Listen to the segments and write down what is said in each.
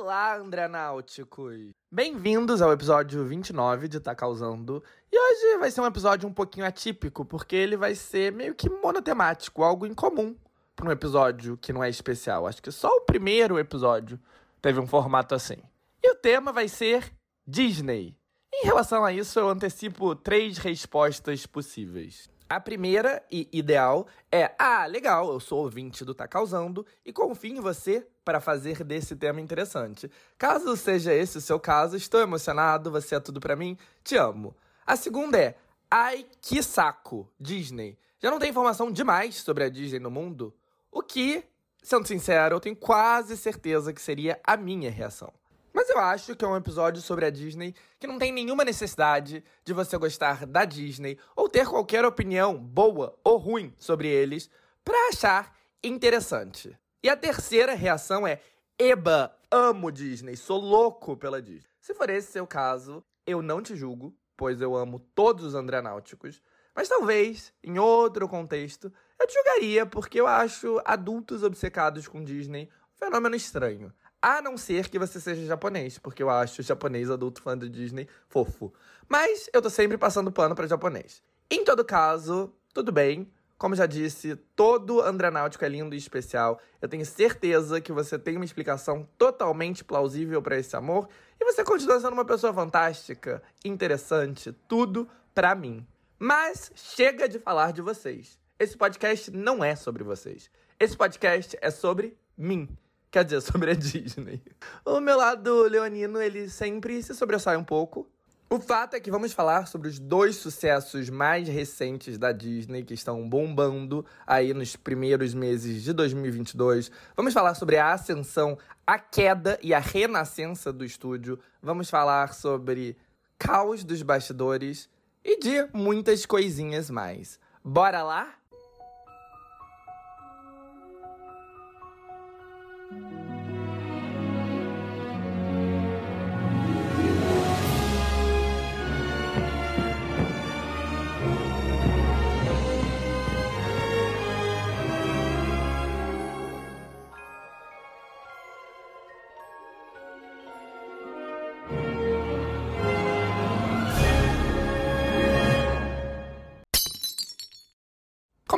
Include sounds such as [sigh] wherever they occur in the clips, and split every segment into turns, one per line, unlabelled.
Olá, André Náuticos! Bem-vindos ao episódio 29 de Tá Causando. E hoje vai ser um episódio um pouquinho atípico, porque ele vai ser meio que monotemático, algo incomum para um episódio que não é especial. Acho que só o primeiro episódio teve um formato assim. E o tema vai ser Disney. Em relação a isso, eu antecipo três respostas possíveis. A primeira e ideal é: ah, legal, eu sou ouvinte do Tá Causando e confio em você para fazer desse tema interessante. Caso seja esse o seu caso, estou emocionado, você é tudo para mim, te amo. A segunda é: ai, que saco, Disney. Já não tem informação demais sobre a Disney no mundo? O que, sendo sincero, eu tenho quase certeza que seria a minha reação. Mas eu acho que é um episódio sobre a Disney que não tem nenhuma necessidade de você gostar da Disney ou ter qualquer opinião boa ou ruim sobre eles para achar interessante. E a terceira reação é: Eba, amo Disney, sou louco pela Disney. Se for esse seu caso, eu não te julgo, pois eu amo todos os Andrenáuticos. Mas talvez, em outro contexto, eu te julgaria porque eu acho adultos obcecados com Disney um fenômeno estranho. A não ser que você seja japonês, porque eu acho japonês adulto fã de Disney fofo. Mas eu tô sempre passando pano para japonês. Em todo caso, tudo bem. Como já disse, todo Andranáutico é lindo e especial. Eu tenho certeza que você tem uma explicação totalmente plausível para esse amor e você continua sendo uma pessoa fantástica, interessante, tudo para mim. Mas chega de falar de vocês. Esse podcast não é sobre vocês. Esse podcast é sobre mim. Quer dizer, [laughs] sobre a Disney. O meu lado leonino, ele sempre se sobressai um pouco. O fato é que vamos falar sobre os dois sucessos mais recentes da Disney que estão bombando aí nos primeiros meses de 2022. Vamos falar sobre a ascensão, a queda e a renascença do estúdio. Vamos falar sobre caos dos bastidores e de muitas coisinhas mais. Bora lá?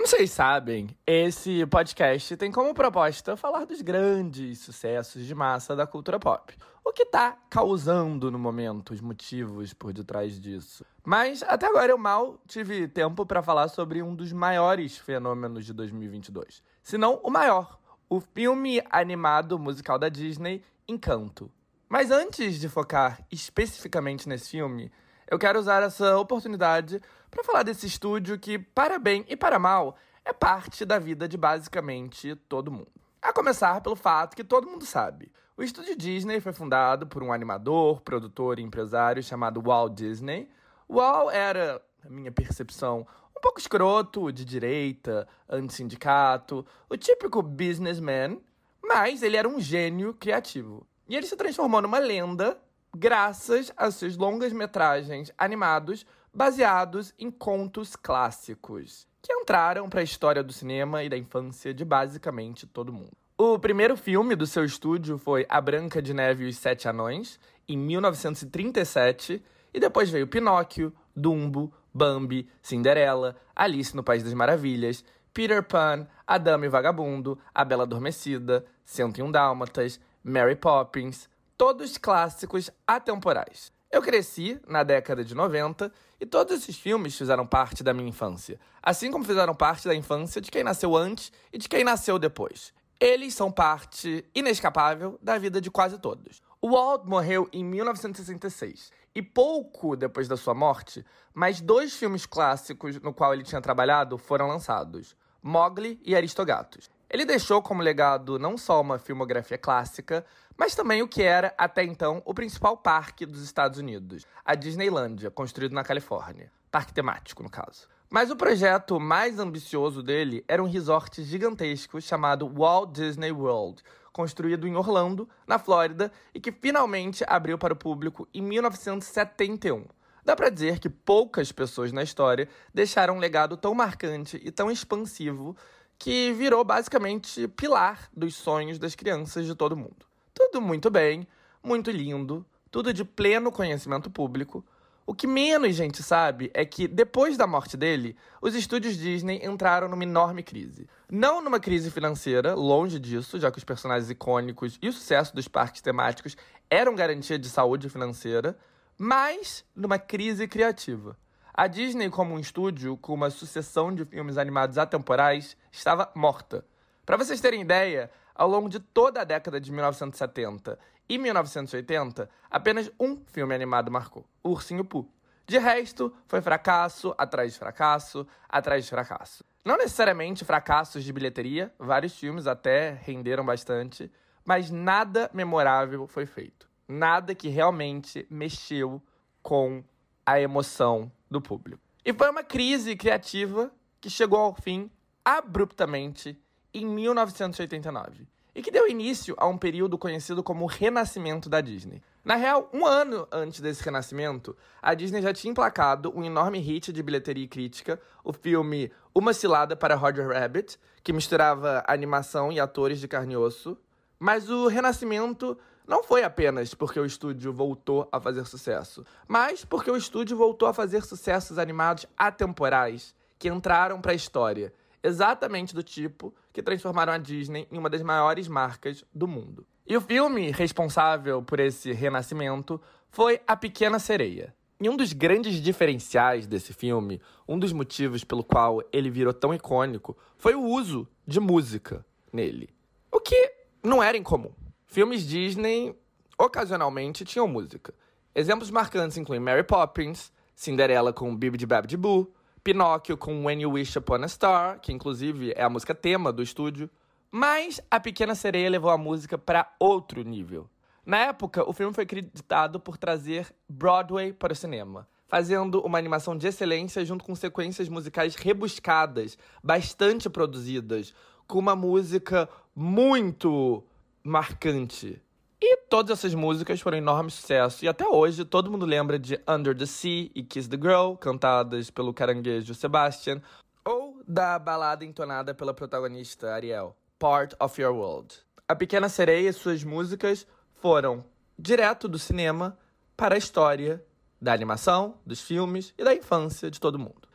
Como vocês sabem, esse podcast tem como proposta falar dos grandes sucessos de massa da cultura pop. O que tá causando no momento, os motivos por detrás disso. Mas até agora eu mal tive tempo para falar sobre um dos maiores fenômenos de 2022. Se não o maior, o filme animado musical da Disney, Encanto. Mas antes de focar especificamente nesse filme, eu quero usar essa oportunidade para falar desse estúdio que, para bem e para mal, é parte da vida de basicamente todo mundo. A começar pelo fato que todo mundo sabe. O estúdio Disney foi fundado por um animador, produtor e empresário chamado Walt Disney. Walt era, na minha percepção, um pouco escroto, de direita, anti-sindicato, o típico businessman, mas ele era um gênio criativo. E ele se transformou numa lenda graças a seus longas metragens animados baseados em contos clássicos, que entraram para a história do cinema e da infância de basicamente todo mundo. O primeiro filme do seu estúdio foi A Branca de Neve e os Sete Anões, em 1937, e depois veio Pinóquio, Dumbo, Bambi, Cinderela, Alice no País das Maravilhas, Peter Pan, A e Vagabundo, A Bela Adormecida, 101 Dálmatas, Mary Poppins, todos clássicos atemporais. Eu cresci na década de 90 e todos esses filmes fizeram parte da minha infância, assim como fizeram parte da infância de quem nasceu antes e de quem nasceu depois. Eles são parte inescapável da vida de quase todos. O Walt morreu em 1966 e pouco depois da sua morte, mais dois filmes clássicos no qual ele tinha trabalhado foram lançados: Mowgli e Aristogatos. Ele deixou como legado não só uma filmografia clássica, mas também o que era, até então, o principal parque dos Estados Unidos, a Disneylândia, construído na Califórnia. Parque temático, no caso. Mas o projeto mais ambicioso dele era um resort gigantesco chamado Walt Disney World, construído em Orlando, na Flórida, e que finalmente abriu para o público em 1971. Dá para dizer que poucas pessoas na história deixaram um legado tão marcante e tão expansivo que virou basicamente pilar dos sonhos das crianças de todo mundo. Tudo muito bem, muito lindo, tudo de pleno conhecimento público. O que menos gente sabe é que, depois da morte dele, os estúdios Disney entraram numa enorme crise. Não numa crise financeira, longe disso, já que os personagens icônicos e o sucesso dos parques temáticos eram garantia de saúde financeira, mas numa crise criativa. A Disney, como um estúdio com uma sucessão de filmes animados atemporais, estava morta. Para vocês terem ideia, ao longo de toda a década de 1970 e 1980, apenas um filme animado marcou: O Ursinho Pooh. De resto, foi fracasso atrás de fracasso atrás de fracasso. Não necessariamente fracassos de bilheteria, vários filmes até renderam bastante, mas nada memorável foi feito. Nada que realmente mexeu com a emoção do público. E foi uma crise criativa que chegou ao fim abruptamente em 1989 e que deu início a um período conhecido como Renascimento da Disney. Na real, um ano antes desse renascimento, a Disney já tinha emplacado um enorme hit de bilheteria e crítica, o filme Uma Cilada para Roger Rabbit, que misturava animação e atores de carne e osso. Mas o renascimento não foi apenas porque o estúdio voltou a fazer sucesso, mas porque o estúdio voltou a fazer sucessos animados atemporais que entraram para a história exatamente do tipo que transformaram a Disney em uma das maiores marcas do mundo. E o filme responsável por esse renascimento foi A Pequena Sereia. E um dos grandes diferenciais desse filme, um dos motivos pelo qual ele virou tão icônico, foi o uso de música nele. O que não era incomum. Filmes Disney ocasionalmente tinham música. Exemplos marcantes incluem Mary Poppins, Cinderela com Bibi de Boo, Pinóquio com When You Wish Upon a Star, que inclusive é a música tema do estúdio. Mas A Pequena Sereia levou a música para outro nível. Na época, o filme foi acreditado por trazer Broadway para o cinema, fazendo uma animação de excelência junto com sequências musicais rebuscadas, bastante produzidas, com uma música muito marcante. E todas essas músicas foram um enorme sucesso. E até hoje todo mundo lembra de Under the Sea e Kiss the Girl, cantadas pelo caranguejo Sebastian, ou da balada entonada pela protagonista Ariel, Part of Your World. A Pequena Sereia e suas músicas foram direto do cinema para a história da animação, dos filmes e da infância de todo mundo.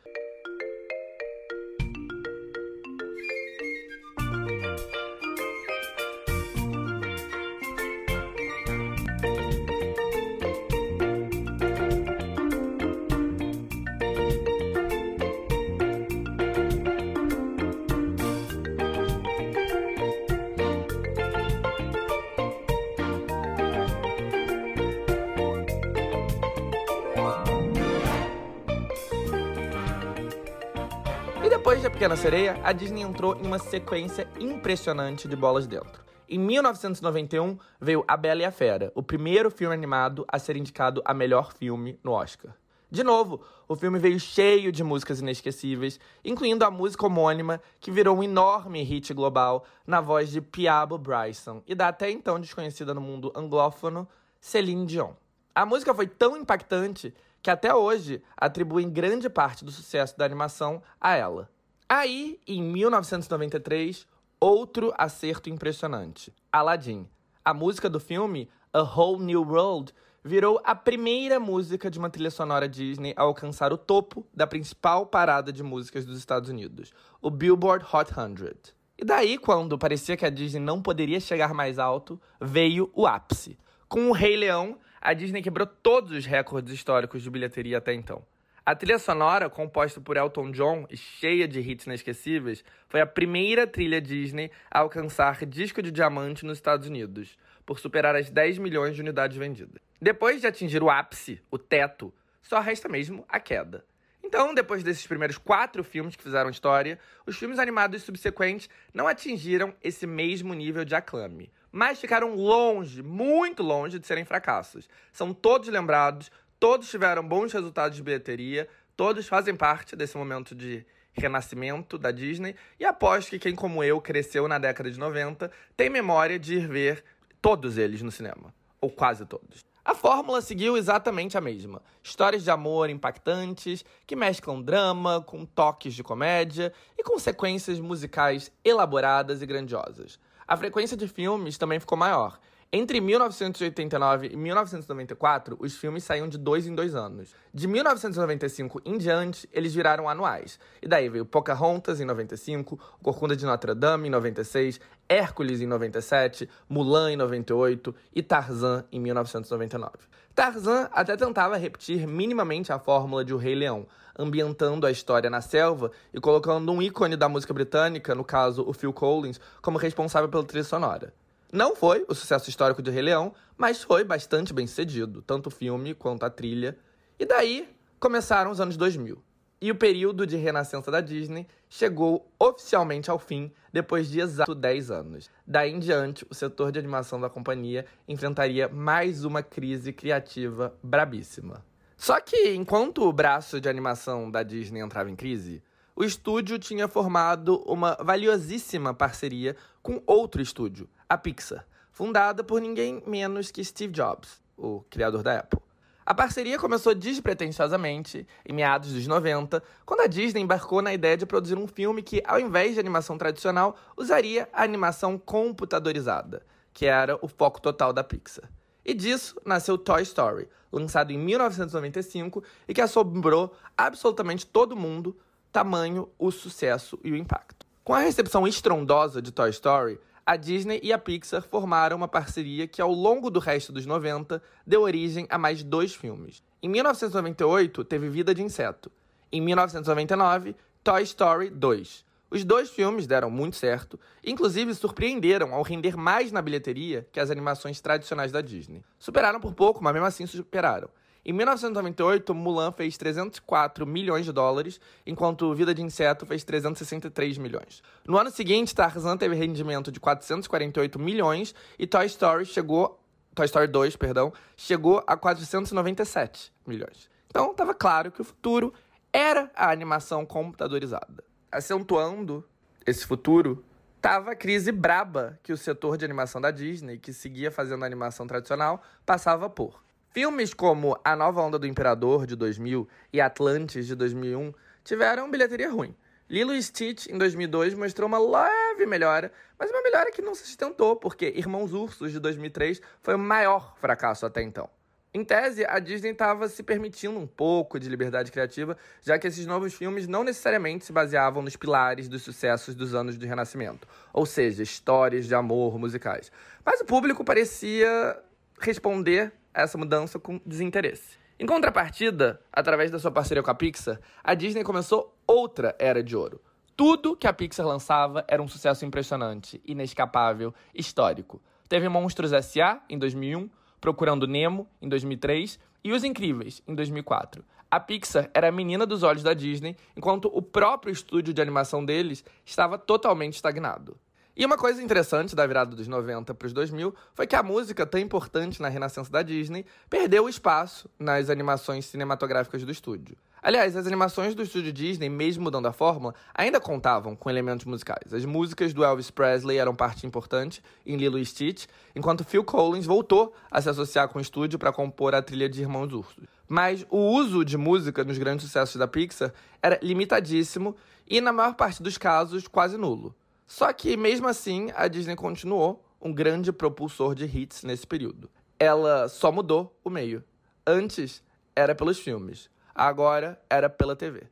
Sereia, a Disney entrou em uma sequência impressionante de bolas dentro. Em 1991, veio A Bela e a Fera, o primeiro filme animado a ser indicado a melhor filme no Oscar. De novo, o filme veio cheio de músicas inesquecíveis, incluindo a música homônima, que virou um enorme hit global na voz de Piabo Bryson e da até então desconhecida no mundo anglófono Celine Dion. A música foi tão impactante que até hoje atribuem grande parte do sucesso da animação a ela. Aí, em 1993, outro acerto impressionante: Aladdin. A música do filme A Whole New World virou a primeira música de uma trilha sonora Disney a alcançar o topo da principal parada de músicas dos Estados Unidos, o Billboard Hot 100. E daí, quando parecia que a Disney não poderia chegar mais alto, veio o ápice. Com o Rei Leão, a Disney quebrou todos os recordes históricos de bilheteria até então. A trilha sonora, composta por Elton John e cheia de hits inesquecíveis, foi a primeira trilha Disney a alcançar disco de diamante nos Estados Unidos, por superar as 10 milhões de unidades vendidas. Depois de atingir o ápice, o teto, só resta mesmo a queda. Então, depois desses primeiros quatro filmes que fizeram história, os filmes animados subsequentes não atingiram esse mesmo nível de aclame, mas ficaram longe, muito longe de serem fracassos. São todos lembrados, Todos tiveram bons resultados de bilheteria, todos fazem parte desse momento de renascimento da Disney, e aposto que quem, como eu, cresceu na década de 90, tem memória de ir ver todos eles no cinema, ou quase todos. A fórmula seguiu exatamente a mesma. Histórias de amor impactantes, que mesclam drama com toques de comédia e com sequências musicais elaboradas e grandiosas. A frequência de filmes também ficou maior. Entre 1989 e 1994, os filmes saíam de dois em dois anos. De 1995 em diante, eles viraram anuais. E daí veio Pocahontas em 95, Corcunda de Notre Dame em 96, Hércules em 97, Mulan em 98 e Tarzan em 1999. Tarzan até tentava repetir minimamente a fórmula de O Rei Leão, ambientando a história na selva e colocando um ícone da música britânica, no caso o Phil Collins, como responsável pela trilha sonora. Não foi o sucesso histórico de Rei Leão, mas foi bastante bem sucedido, tanto o filme quanto a trilha. E daí começaram os anos 2000. E o período de renascença da Disney chegou oficialmente ao fim depois de exato 10 anos. Daí em diante, o setor de animação da companhia enfrentaria mais uma crise criativa brabíssima. Só que enquanto o braço de animação da Disney entrava em crise, o estúdio tinha formado uma valiosíssima parceria com outro estúdio, a Pixar, fundada por ninguém menos que Steve Jobs, o criador da Apple. A parceria começou despretensiosamente em meados dos 90, quando a Disney embarcou na ideia de produzir um filme que, ao invés de animação tradicional, usaria a animação computadorizada, que era o foco total da Pixar. E disso nasceu Toy Story, lançado em 1995 e que assombrou absolutamente todo mundo, tamanho, o sucesso e o impacto. Com a recepção estrondosa de Toy Story, a Disney e a Pixar formaram uma parceria que, ao longo do resto dos 90, deu origem a mais dois filmes. Em 1998, teve Vida de Inseto. Em 1999, Toy Story 2. Os dois filmes deram muito certo, inclusive surpreenderam ao render mais na bilheteria que as animações tradicionais da Disney. Superaram por pouco, mas mesmo assim superaram. Em 1998, Mulan fez 304 milhões de dólares, enquanto Vida de Inseto fez 363 milhões. No ano seguinte, Tarzan teve rendimento de 448 milhões e Toy Story chegou Toy Story 2, perdão, chegou a 497 milhões. Então, estava claro que o futuro era a animação computadorizada. Acentuando esse futuro, tava a crise braba que o setor de animação da Disney, que seguia fazendo animação tradicional, passava por. Filmes como A Nova Onda do Imperador, de 2000, e Atlantis, de 2001, tiveram bilheteria ruim. Lilo e Stitch, em 2002, mostrou uma leve melhora, mas uma melhora que não se sustentou, porque Irmãos Ursos, de 2003, foi o maior fracasso até então. Em tese, a Disney estava se permitindo um pouco de liberdade criativa, já que esses novos filmes não necessariamente se baseavam nos pilares dos sucessos dos anos do Renascimento, ou seja, histórias de amor musicais. Mas o público parecia responder essa mudança com desinteresse. Em contrapartida, através da sua parceria com a Pixar, a Disney começou outra era de ouro. Tudo que a Pixar lançava era um sucesso impressionante, inescapável, histórico. Teve Monstros S.A. em 2001, Procurando Nemo em 2003 e Os Incríveis em 2004. A Pixar era a menina dos olhos da Disney, enquanto o próprio estúdio de animação deles estava totalmente estagnado. E uma coisa interessante da virada dos 90 para os 2000 foi que a música, tão importante na renascença da Disney, perdeu espaço nas animações cinematográficas do estúdio. Aliás, as animações do estúdio Disney, mesmo mudando a fórmula, ainda contavam com elementos musicais. As músicas do Elvis Presley eram parte importante em Lilo e Stitch, enquanto Phil Collins voltou a se associar com o estúdio para compor a trilha de Irmãos Ursos. Mas o uso de música nos grandes sucessos da Pixar era limitadíssimo e, na maior parte dos casos, quase nulo. Só que, mesmo assim, a Disney continuou um grande propulsor de hits nesse período. Ela só mudou o meio. Antes era pelos filmes, agora era pela TV.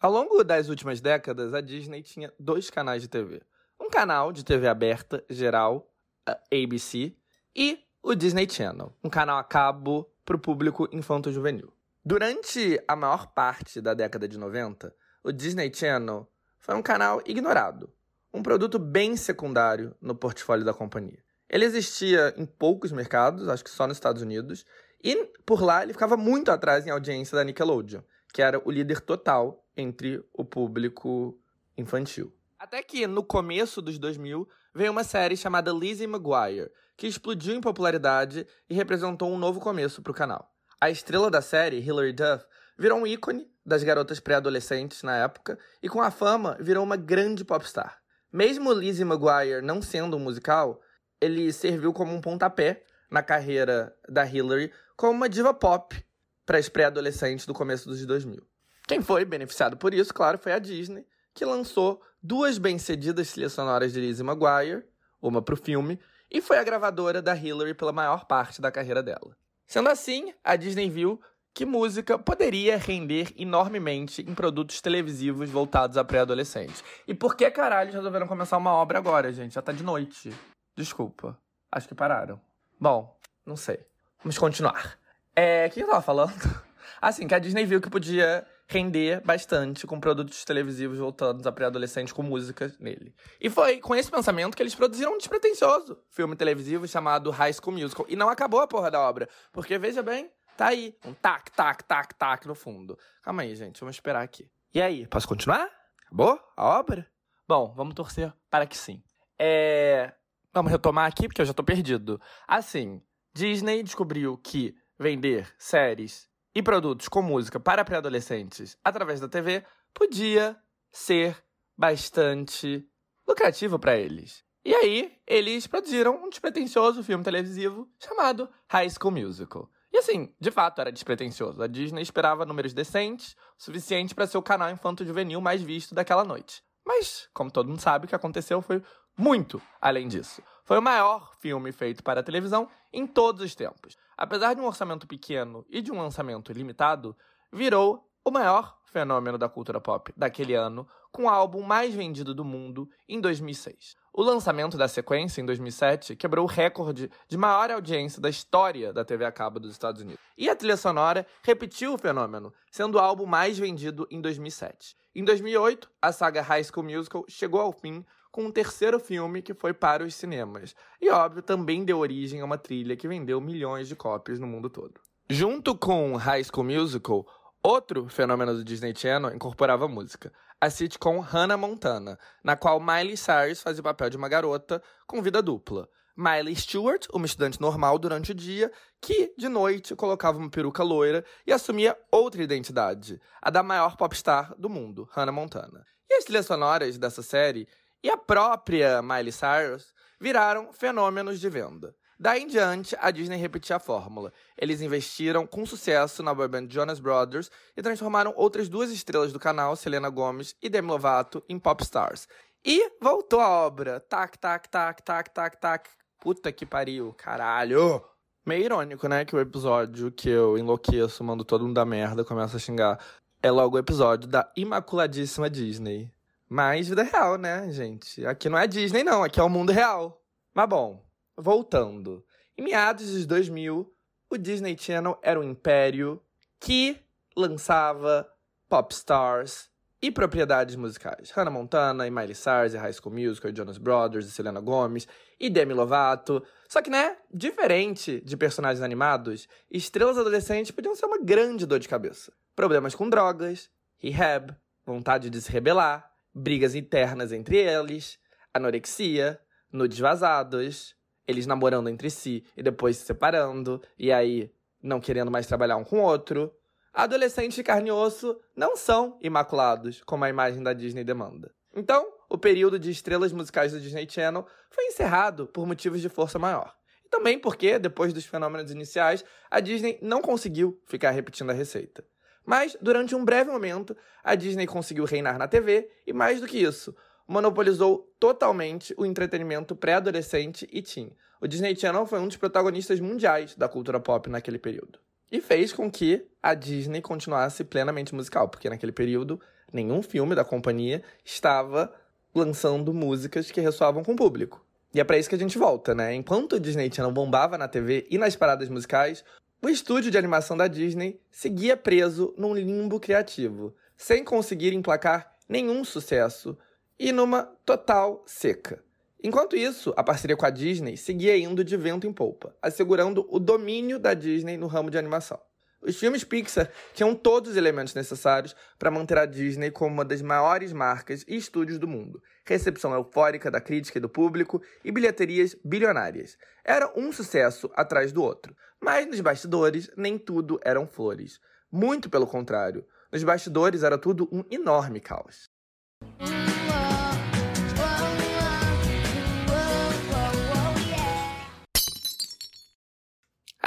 Ao longo das últimas décadas, a Disney tinha dois canais de TV. Um canal de TV aberta, geral, a ABC, e o Disney Channel, um canal a cabo para o público infanto-juvenil. Durante a maior parte da década de 90, o Disney Channel foi um canal ignorado, um produto bem secundário no portfólio da companhia. Ele existia em poucos mercados, acho que só nos Estados Unidos, e por lá ele ficava muito atrás em audiência da Nickelodeon, que era o líder total entre o público infantil. Até que, no começo dos 2000, veio uma série chamada Lizzie McGuire, que explodiu em popularidade e representou um novo começo para o canal. A estrela da série, Hilary Duff, virou um ícone das garotas pré-adolescentes na época e com a fama virou uma grande popstar. Mesmo Lizzie McGuire não sendo um musical, ele serviu como um pontapé na carreira da Hillary como uma diva pop para as pré-adolescentes do começo dos 2000. Quem foi beneficiado por isso, claro, foi a Disney, que lançou duas bem-cedidas trilhas sonoras de Lizzie McGuire, uma para o filme, e foi a gravadora da Hillary pela maior parte da carreira dela. Sendo assim, a Disney viu que música poderia render enormemente em produtos televisivos voltados a pré-adolescentes. E por que caralho resolveram começar uma obra agora, gente? Já tá de noite. Desculpa. Acho que pararam. Bom, não sei. Vamos continuar. É, o que eu tava falando? [laughs] Assim, que a Disney viu que podia render bastante com produtos televisivos voltados a pré-adolescente com música nele. E foi com esse pensamento que eles produziram um despretensioso filme televisivo chamado High School Musical. E não acabou a porra da obra, porque veja bem, tá aí, um tac, tac, tac, tac no fundo. Calma aí, gente, vamos esperar aqui. E aí, posso continuar? Acabou a obra? Bom, vamos torcer para que sim. É... Vamos retomar aqui, porque eu já tô perdido. Assim, Disney descobriu que vender séries e produtos com música para pré-adolescentes através da TV podia ser bastante lucrativo para eles. E aí, eles produziram um despretensioso filme televisivo chamado High School Musical. E assim, de fato era despretensioso. A Disney esperava números decentes, o suficiente para ser o canal infanto-juvenil mais visto daquela noite. Mas, como todo mundo sabe, o que aconteceu foi muito além disso. Foi o maior filme feito para a televisão em todos os tempos. Apesar de um orçamento pequeno e de um lançamento limitado, virou o maior fenômeno da cultura pop daquele ano, com o álbum mais vendido do mundo em 2006. O lançamento da sequência, em 2007, quebrou o recorde de maior audiência da história da TV a cabo dos Estados Unidos. E a trilha sonora repetiu o fenômeno, sendo o álbum mais vendido em 2007. Em 2008, a saga High School Musical chegou ao fim com um terceiro filme que foi para os cinemas. E, óbvio, também deu origem a uma trilha que vendeu milhões de cópias no mundo todo. Junto com High School Musical, outro fenômeno do Disney Channel incorporava música. A sitcom Hannah Montana, na qual Miley Cyrus fazia o papel de uma garota com vida dupla. Miley Stewart, uma estudante normal durante o dia, que, de noite, colocava uma peruca loira e assumia outra identidade, a da maior popstar do mundo, Hannah Montana. E as trilhas sonoras dessa série e a própria Miley Cyrus viraram fenômenos de venda. Daí em diante, a Disney repetia a fórmula. Eles investiram com sucesso na boyband Jonas Brothers e transformaram outras duas estrelas do canal, Selena Gomez e Demi Lovato, em pop stars. E voltou a obra. Tac, tac, tac, tac, tac, tac. Puta que pariu, caralho. Meio irônico, né, que o episódio que eu enlouqueço, mando todo mundo da merda, começa a xingar, é logo o episódio da imaculadíssima Disney. Mas vida real, né, gente? Aqui não é Disney, não. Aqui é o mundo real. Mas bom, voltando. Em meados dos 2000, o Disney Channel era um império que lançava pop stars e propriedades musicais. Hannah Montana, e Miley Cyrus, e High School Musical, e Jonas Brothers, e Selena Gomez, e Demi Lovato. Só que, né, diferente de personagens animados, estrelas adolescentes podiam ser uma grande dor de cabeça. Problemas com drogas, rehab, vontade de se rebelar, brigas internas entre eles, anorexia, nudes vazados, eles namorando entre si e depois se separando, e aí não querendo mais trabalhar um com o outro. Adolescentes de carne e osso não são imaculados, como a imagem da Disney demanda. Então, o período de estrelas musicais do Disney Channel foi encerrado por motivos de força maior. E também porque, depois dos fenômenos iniciais, a Disney não conseguiu ficar repetindo a receita. Mas, durante um breve momento, a Disney conseguiu reinar na TV e, mais do que isso, monopolizou totalmente o entretenimento pré-adolescente e teen. O Disney Channel foi um dos protagonistas mundiais da cultura pop naquele período. E fez com que a Disney continuasse plenamente musical, porque naquele período nenhum filme da companhia estava lançando músicas que ressoavam com o público. E é para isso que a gente volta, né? Enquanto o Disney Channel bombava na TV e nas paradas musicais, o estúdio de animação da Disney seguia preso num limbo criativo, sem conseguir emplacar nenhum sucesso e numa total seca. Enquanto isso, a parceria com a Disney seguia indo de vento em polpa, assegurando o domínio da Disney no ramo de animação. Os filmes Pixar tinham todos os elementos necessários para manter a Disney como uma das maiores marcas e estúdios do mundo. Recepção eufórica da crítica e do público e bilheterias bilionárias. Era um sucesso atrás do outro. Mas nos bastidores, nem tudo eram flores. Muito pelo contrário. Nos bastidores era tudo um enorme caos.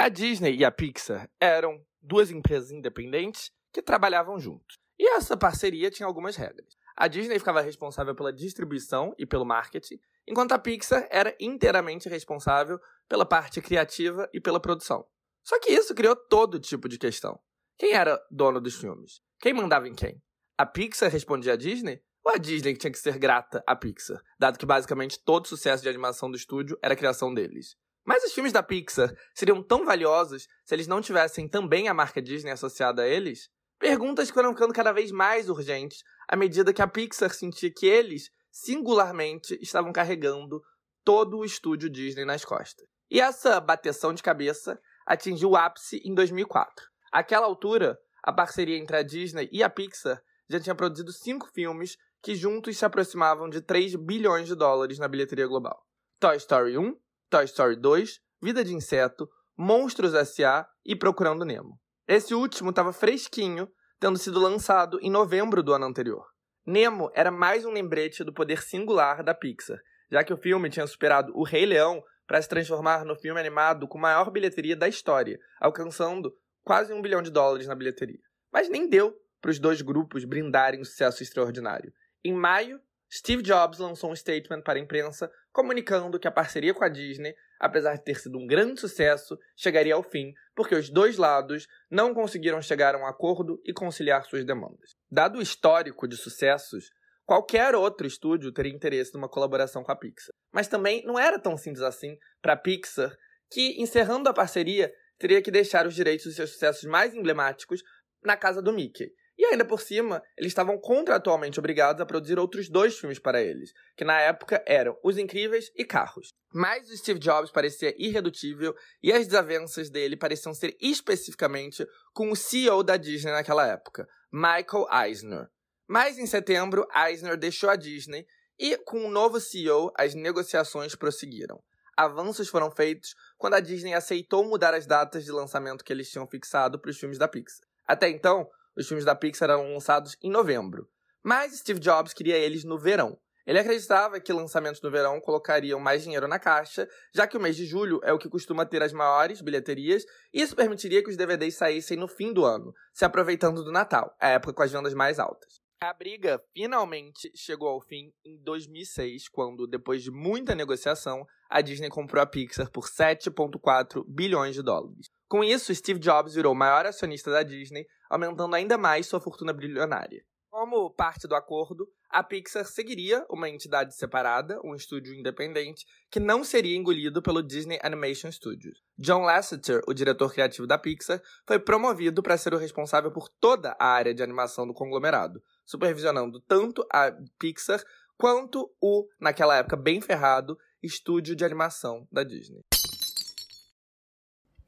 A Disney e a Pixar eram duas empresas independentes que trabalhavam juntos. E essa parceria tinha algumas regras. A Disney ficava responsável pela distribuição e pelo marketing, enquanto a Pixar era inteiramente responsável pela parte criativa e pela produção. Só que isso criou todo tipo de questão. Quem era dono dos filmes? Quem mandava em quem? A Pixar respondia à Disney? Ou a Disney tinha que ser grata à Pixar, dado que basicamente todo o sucesso de animação do estúdio era a criação deles? Mas os filmes da Pixar seriam tão valiosos se eles não tivessem também a marca Disney associada a eles? Perguntas que foram ficando cada vez mais urgentes à medida que a Pixar sentia que eles, singularmente, estavam carregando todo o estúdio Disney nas costas. E essa bateção de cabeça atingiu o ápice em 2004. Àquela altura, a parceria entre a Disney e a Pixar já tinha produzido cinco filmes que juntos se aproximavam de 3 bilhões de dólares na bilheteria global. Toy Story 1, Toy Story 2, Vida de Inseto, Monstros S.A. e Procurando Nemo. Esse último estava fresquinho, tendo sido lançado em novembro do ano anterior. Nemo era mais um lembrete do poder singular da Pixar, já que o filme tinha superado O Rei Leão para se transformar no filme animado com maior bilheteria da história, alcançando quase um bilhão de dólares na bilheteria. Mas nem deu para os dois grupos brindarem um sucesso extraordinário. Em maio, Steve Jobs lançou um statement para a imprensa comunicando que a parceria com a Disney, apesar de ter sido um grande sucesso, chegaria ao fim porque os dois lados não conseguiram chegar a um acordo e conciliar suas demandas. Dado o histórico de sucessos, qualquer outro estúdio teria interesse numa colaboração com a Pixar. Mas também não era tão simples assim para a Pixar, que, encerrando a parceria, teria que deixar os direitos dos seus sucessos mais emblemáticos na casa do Mickey. E ainda por cima, eles estavam contratualmente obrigados a produzir outros dois filmes para eles, que na época eram Os Incríveis e Carros. Mas o Steve Jobs parecia irredutível e as desavenças dele pareciam ser especificamente com o CEO da Disney naquela época, Michael Eisner. Mas em setembro, Eisner deixou a Disney e, com o novo CEO, as negociações prosseguiram. Avanços foram feitos quando a Disney aceitou mudar as datas de lançamento que eles tinham fixado para os filmes da Pixar. Até então, os filmes da Pixar eram lançados em novembro. Mas Steve Jobs queria eles no verão. Ele acreditava que lançamentos no verão colocariam mais dinheiro na caixa, já que o mês de julho é o que costuma ter as maiores bilheterias, e isso permitiria que os DVDs saíssem no fim do ano, se aproveitando do Natal, a época com as vendas mais altas. A briga finalmente chegou ao fim em 2006, quando, depois de muita negociação, a Disney comprou a Pixar por 7,4 bilhões de dólares. Com isso, Steve Jobs virou o maior acionista da Disney, aumentando ainda mais sua fortuna bilionária. Como parte do acordo, a Pixar seguiria uma entidade separada, um estúdio independente, que não seria engolido pelo Disney Animation Studios. John Lasseter, o diretor criativo da Pixar, foi promovido para ser o responsável por toda a área de animação do conglomerado, supervisionando tanto a Pixar quanto o, naquela época bem ferrado, estúdio de animação da Disney.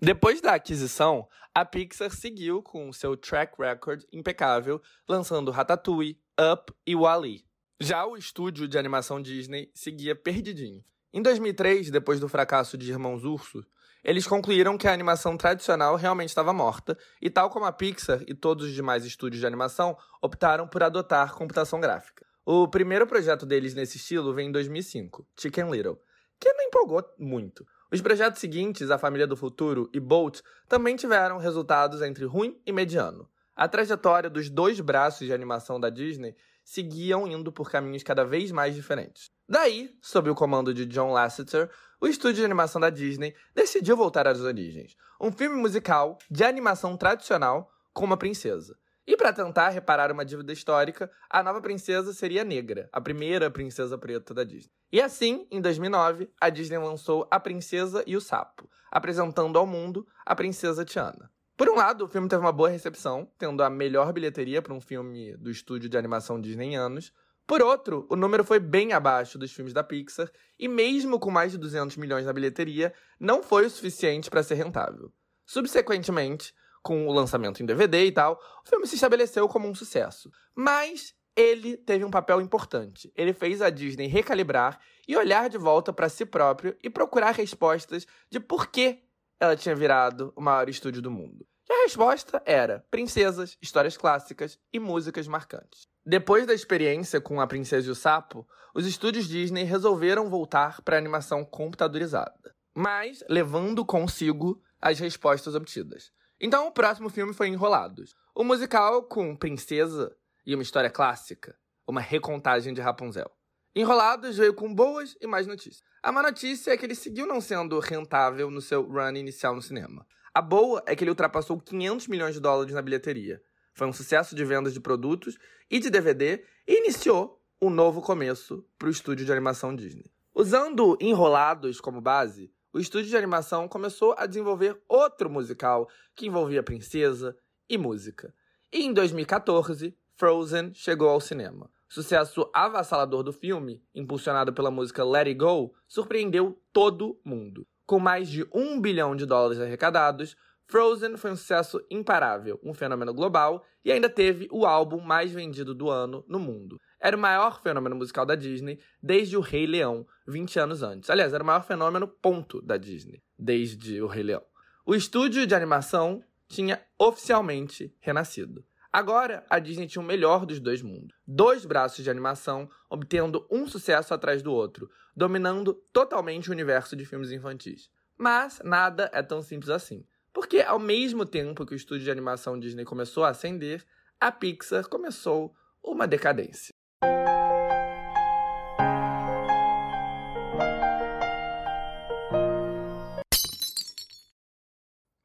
Depois da aquisição, a Pixar seguiu com seu track record impecável, lançando Ratatouille, Up e Wall-E. Já o estúdio de animação Disney seguia perdidinho. Em 2003, depois do fracasso de Irmãos Urso, eles concluíram que a animação tradicional realmente estava morta, e tal como a Pixar e todos os demais estúdios de animação, optaram por adotar computação gráfica. O primeiro projeto deles nesse estilo vem em 2005, Chicken Little, que não empolgou muito. Os projetos seguintes, A Família do Futuro e Bolt, também tiveram resultados entre ruim e mediano. A trajetória dos dois braços de animação da Disney seguiam indo por caminhos cada vez mais diferentes. Daí, sob o comando de John Lasseter, o estúdio de animação da Disney decidiu voltar às origens. Um filme musical de animação tradicional com uma princesa. E para tentar reparar uma dívida histórica, a nova princesa seria negra, a primeira princesa preta da Disney. E assim, em 2009, a Disney lançou A Princesa e o Sapo, apresentando ao mundo a princesa Tiana. Por um lado, o filme teve uma boa recepção, tendo a melhor bilheteria para um filme do estúdio de animação Disney em anos. Por outro, o número foi bem abaixo dos filmes da Pixar, e mesmo com mais de 200 milhões na bilheteria, não foi o suficiente para ser rentável. Subsequentemente, com o lançamento em DVD e tal, o filme se estabeleceu como um sucesso. Mas ele teve um papel importante. Ele fez a Disney recalibrar e olhar de volta para si próprio e procurar respostas de por que ela tinha virado o maior estúdio do mundo. E a resposta era princesas, histórias clássicas e músicas marcantes. Depois da experiência com A Princesa e o Sapo, os estúdios Disney resolveram voltar para a animação computadorizada, mas levando consigo as respostas obtidas. Então o próximo filme foi Enrolados. O musical com princesa e uma história clássica, uma recontagem de Rapunzel. Enrolados veio com boas e mais notícias. A má notícia é que ele seguiu não sendo rentável no seu run inicial no cinema. A boa é que ele ultrapassou 500 milhões de dólares na bilheteria. Foi um sucesso de vendas de produtos e de DVD e iniciou um novo começo para o estúdio de animação Disney. Usando Enrolados como base, o estúdio de animação começou a desenvolver outro musical que envolvia princesa e música. E em 2014, Frozen chegou ao cinema. O sucesso avassalador do filme, impulsionado pela música Let It Go, surpreendeu todo mundo. Com mais de um bilhão de dólares arrecadados, Frozen foi um sucesso imparável, um fenômeno global e ainda teve o álbum mais vendido do ano no mundo. Era o maior fenômeno musical da Disney desde O Rei Leão, 20 anos antes. Aliás, era o maior fenômeno ponto da Disney desde O Rei Leão. O estúdio de animação tinha oficialmente renascido. Agora, a Disney tinha o melhor dos dois mundos. Dois braços de animação, obtendo um sucesso atrás do outro, dominando totalmente o universo de filmes infantis. Mas nada é tão simples assim. Porque ao mesmo tempo que o estúdio de animação Disney começou a ascender, a Pixar começou uma decadência.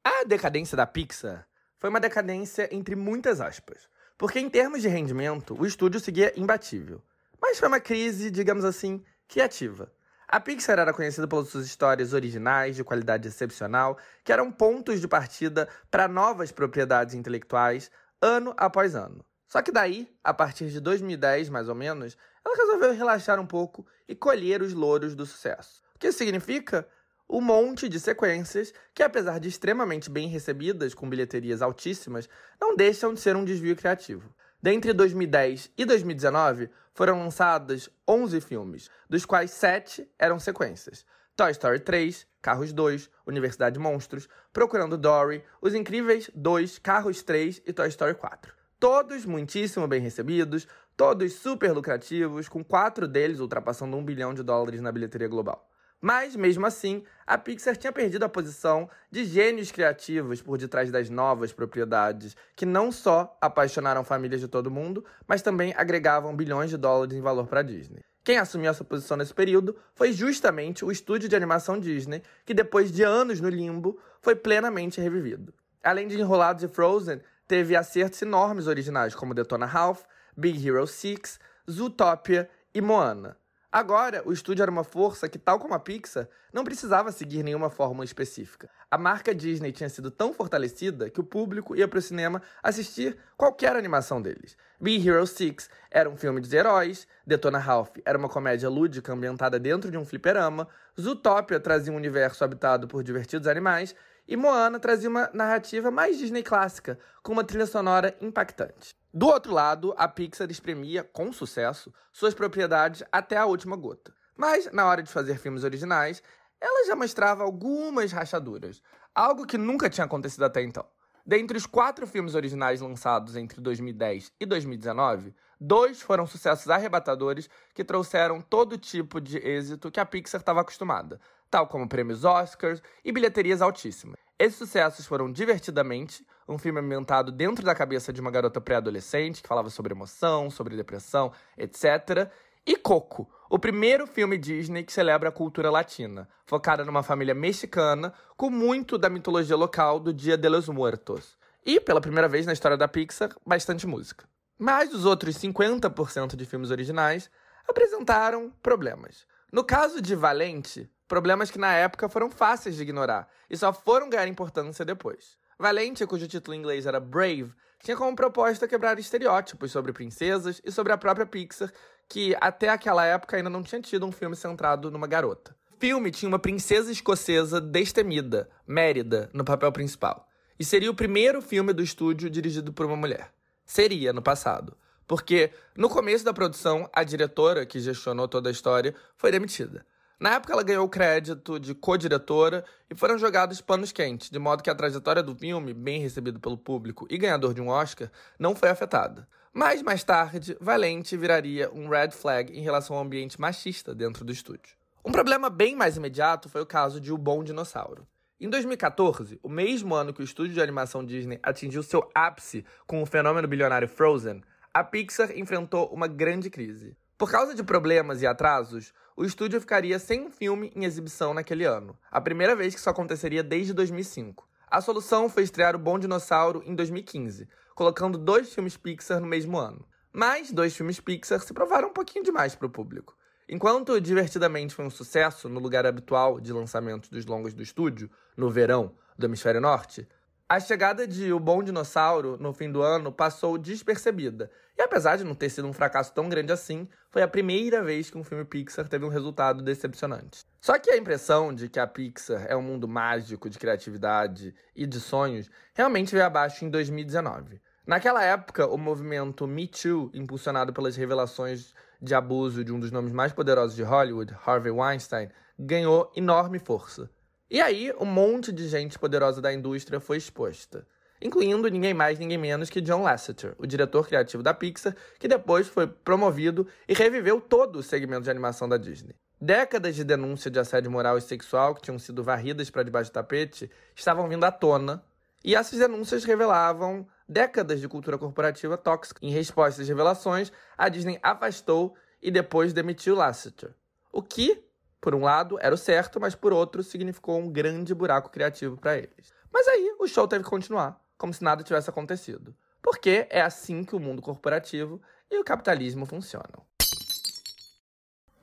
A decadência da Pixar foi uma decadência entre muitas aspas, porque em termos de rendimento, o estúdio seguia imbatível. Mas foi uma crise, digamos assim, criativa. A Pixar era conhecida pelas suas histórias originais, de qualidade excepcional, que eram pontos de partida para novas propriedades intelectuais, ano após ano. Só que daí, a partir de 2010 mais ou menos, ela resolveu relaxar um pouco e colher os louros do sucesso. O que significa um monte de sequências que, apesar de extremamente bem recebidas, com bilheterias altíssimas, não deixam de ser um desvio criativo. Dentre 2010 e 2019, foram lançados 11 filmes, dos quais 7 eram sequências. Toy Story 3, Carros 2, Universidade Monstros, Procurando Dory, Os Incríveis 2, Carros 3 e Toy Story 4. Todos muitíssimo bem recebidos, todos super lucrativos, com quatro deles ultrapassando um bilhão de dólares na bilheteria global. Mas, mesmo assim, a Pixar tinha perdido a posição de gênios criativos por detrás das novas propriedades, que não só apaixonaram famílias de todo mundo, mas também agregavam bilhões de dólares em valor para a Disney. Quem assumiu essa posição nesse período foi justamente o estúdio de animação Disney, que depois de anos no limbo, foi plenamente revivido. Além de Enrolados e Frozen, teve acertos enormes originais como Detona Ralph, Big Hero 6, Zootopia e Moana. Agora, o estúdio era uma força que, tal como a Pixar, não precisava seguir nenhuma fórmula específica. A marca Disney tinha sido tão fortalecida que o público ia para o cinema assistir qualquer animação deles. Be Hero 6 era um filme de heróis, Detona Ralph era uma comédia lúdica ambientada dentro de um fliperama, Zootopia trazia um universo habitado por divertidos animais e Moana trazia uma narrativa mais Disney clássica, com uma trilha sonora impactante. Do outro lado, a Pixar espremia, com sucesso, suas propriedades até a última gota. Mas, na hora de fazer filmes originais, ela já mostrava algumas rachaduras, algo que nunca tinha acontecido até então. Dentre os quatro filmes originais lançados entre 2010 e 2019, dois foram sucessos arrebatadores que trouxeram todo tipo de êxito que a Pixar estava acostumada, tal como prêmios Oscars e bilheterias altíssimas. Esses sucessos foram Divertidamente, um filme ambientado dentro da cabeça de uma garota pré-adolescente que falava sobre emoção, sobre depressão, etc. E Coco, o primeiro filme Disney que celebra a cultura latina, focada numa família mexicana com muito da mitologia local do Dia de los Muertos. E, pela primeira vez na história da Pixar, bastante música. Mas os outros 50% de filmes originais apresentaram problemas. No caso de Valente, problemas que na época foram fáceis de ignorar e só foram ganhar importância depois. Valente, cujo título em inglês era Brave, tinha como proposta quebrar estereótipos sobre princesas e sobre a própria Pixar, que até aquela época ainda não tinha tido um filme centrado numa garota. O filme tinha uma princesa escocesa destemida, Mérida, no papel principal. E seria o primeiro filme do estúdio dirigido por uma mulher. Seria no passado. Porque no começo da produção, a diretora que gestionou toda a história foi demitida. Na época, ela ganhou o crédito de co-diretora e foram jogados panos quentes, de modo que a trajetória do filme, bem recebido pelo público e ganhador de um Oscar, não foi afetada. Mas mais tarde, Valente viraria um red flag em relação ao ambiente machista dentro do estúdio. Um problema bem mais imediato foi o caso de O Bom Dinossauro. Em 2014, o mesmo ano que o estúdio de animação Disney atingiu seu ápice com o fenômeno bilionário Frozen, a Pixar enfrentou uma grande crise. Por causa de problemas e atrasos, o estúdio ficaria sem um filme em exibição naquele ano, a primeira vez que isso aconteceria desde 2005. A solução foi estrear O Bom Dinossauro em 2015, colocando dois filmes Pixar no mesmo ano. Mas dois filmes Pixar se provaram um pouquinho demais para o público. Enquanto Divertidamente foi um sucesso no lugar habitual de lançamento dos longas do estúdio, no verão do Hemisfério Norte, a chegada de O Bom Dinossauro no fim do ano passou despercebida. E apesar de não ter sido um fracasso tão grande assim, foi a primeira vez que um filme Pixar teve um resultado decepcionante. Só que a impressão de que a Pixar é um mundo mágico de criatividade e de sonhos realmente veio abaixo em 2019. Naquela época, o movimento Me Too, impulsionado pelas revelações de abuso de um dos nomes mais poderosos de Hollywood, Harvey Weinstein, ganhou enorme força. E aí, um monte de gente poderosa da indústria foi exposta, incluindo ninguém mais, ninguém menos que John Lasseter, o diretor criativo da Pixar, que depois foi promovido e reviveu todo o segmento de animação da Disney. Décadas de denúncia de assédio moral e sexual que tinham sido varridas para debaixo do tapete estavam vindo à tona, e essas denúncias revelavam décadas de cultura corporativa tóxica. Em resposta às revelações, a Disney afastou e depois demitiu Lasseter. O que por um lado, era o certo, mas por outro, significou um grande buraco criativo para eles. Mas aí, o show teve que continuar, como se nada tivesse acontecido. Porque é assim que o mundo corporativo e o capitalismo funcionam.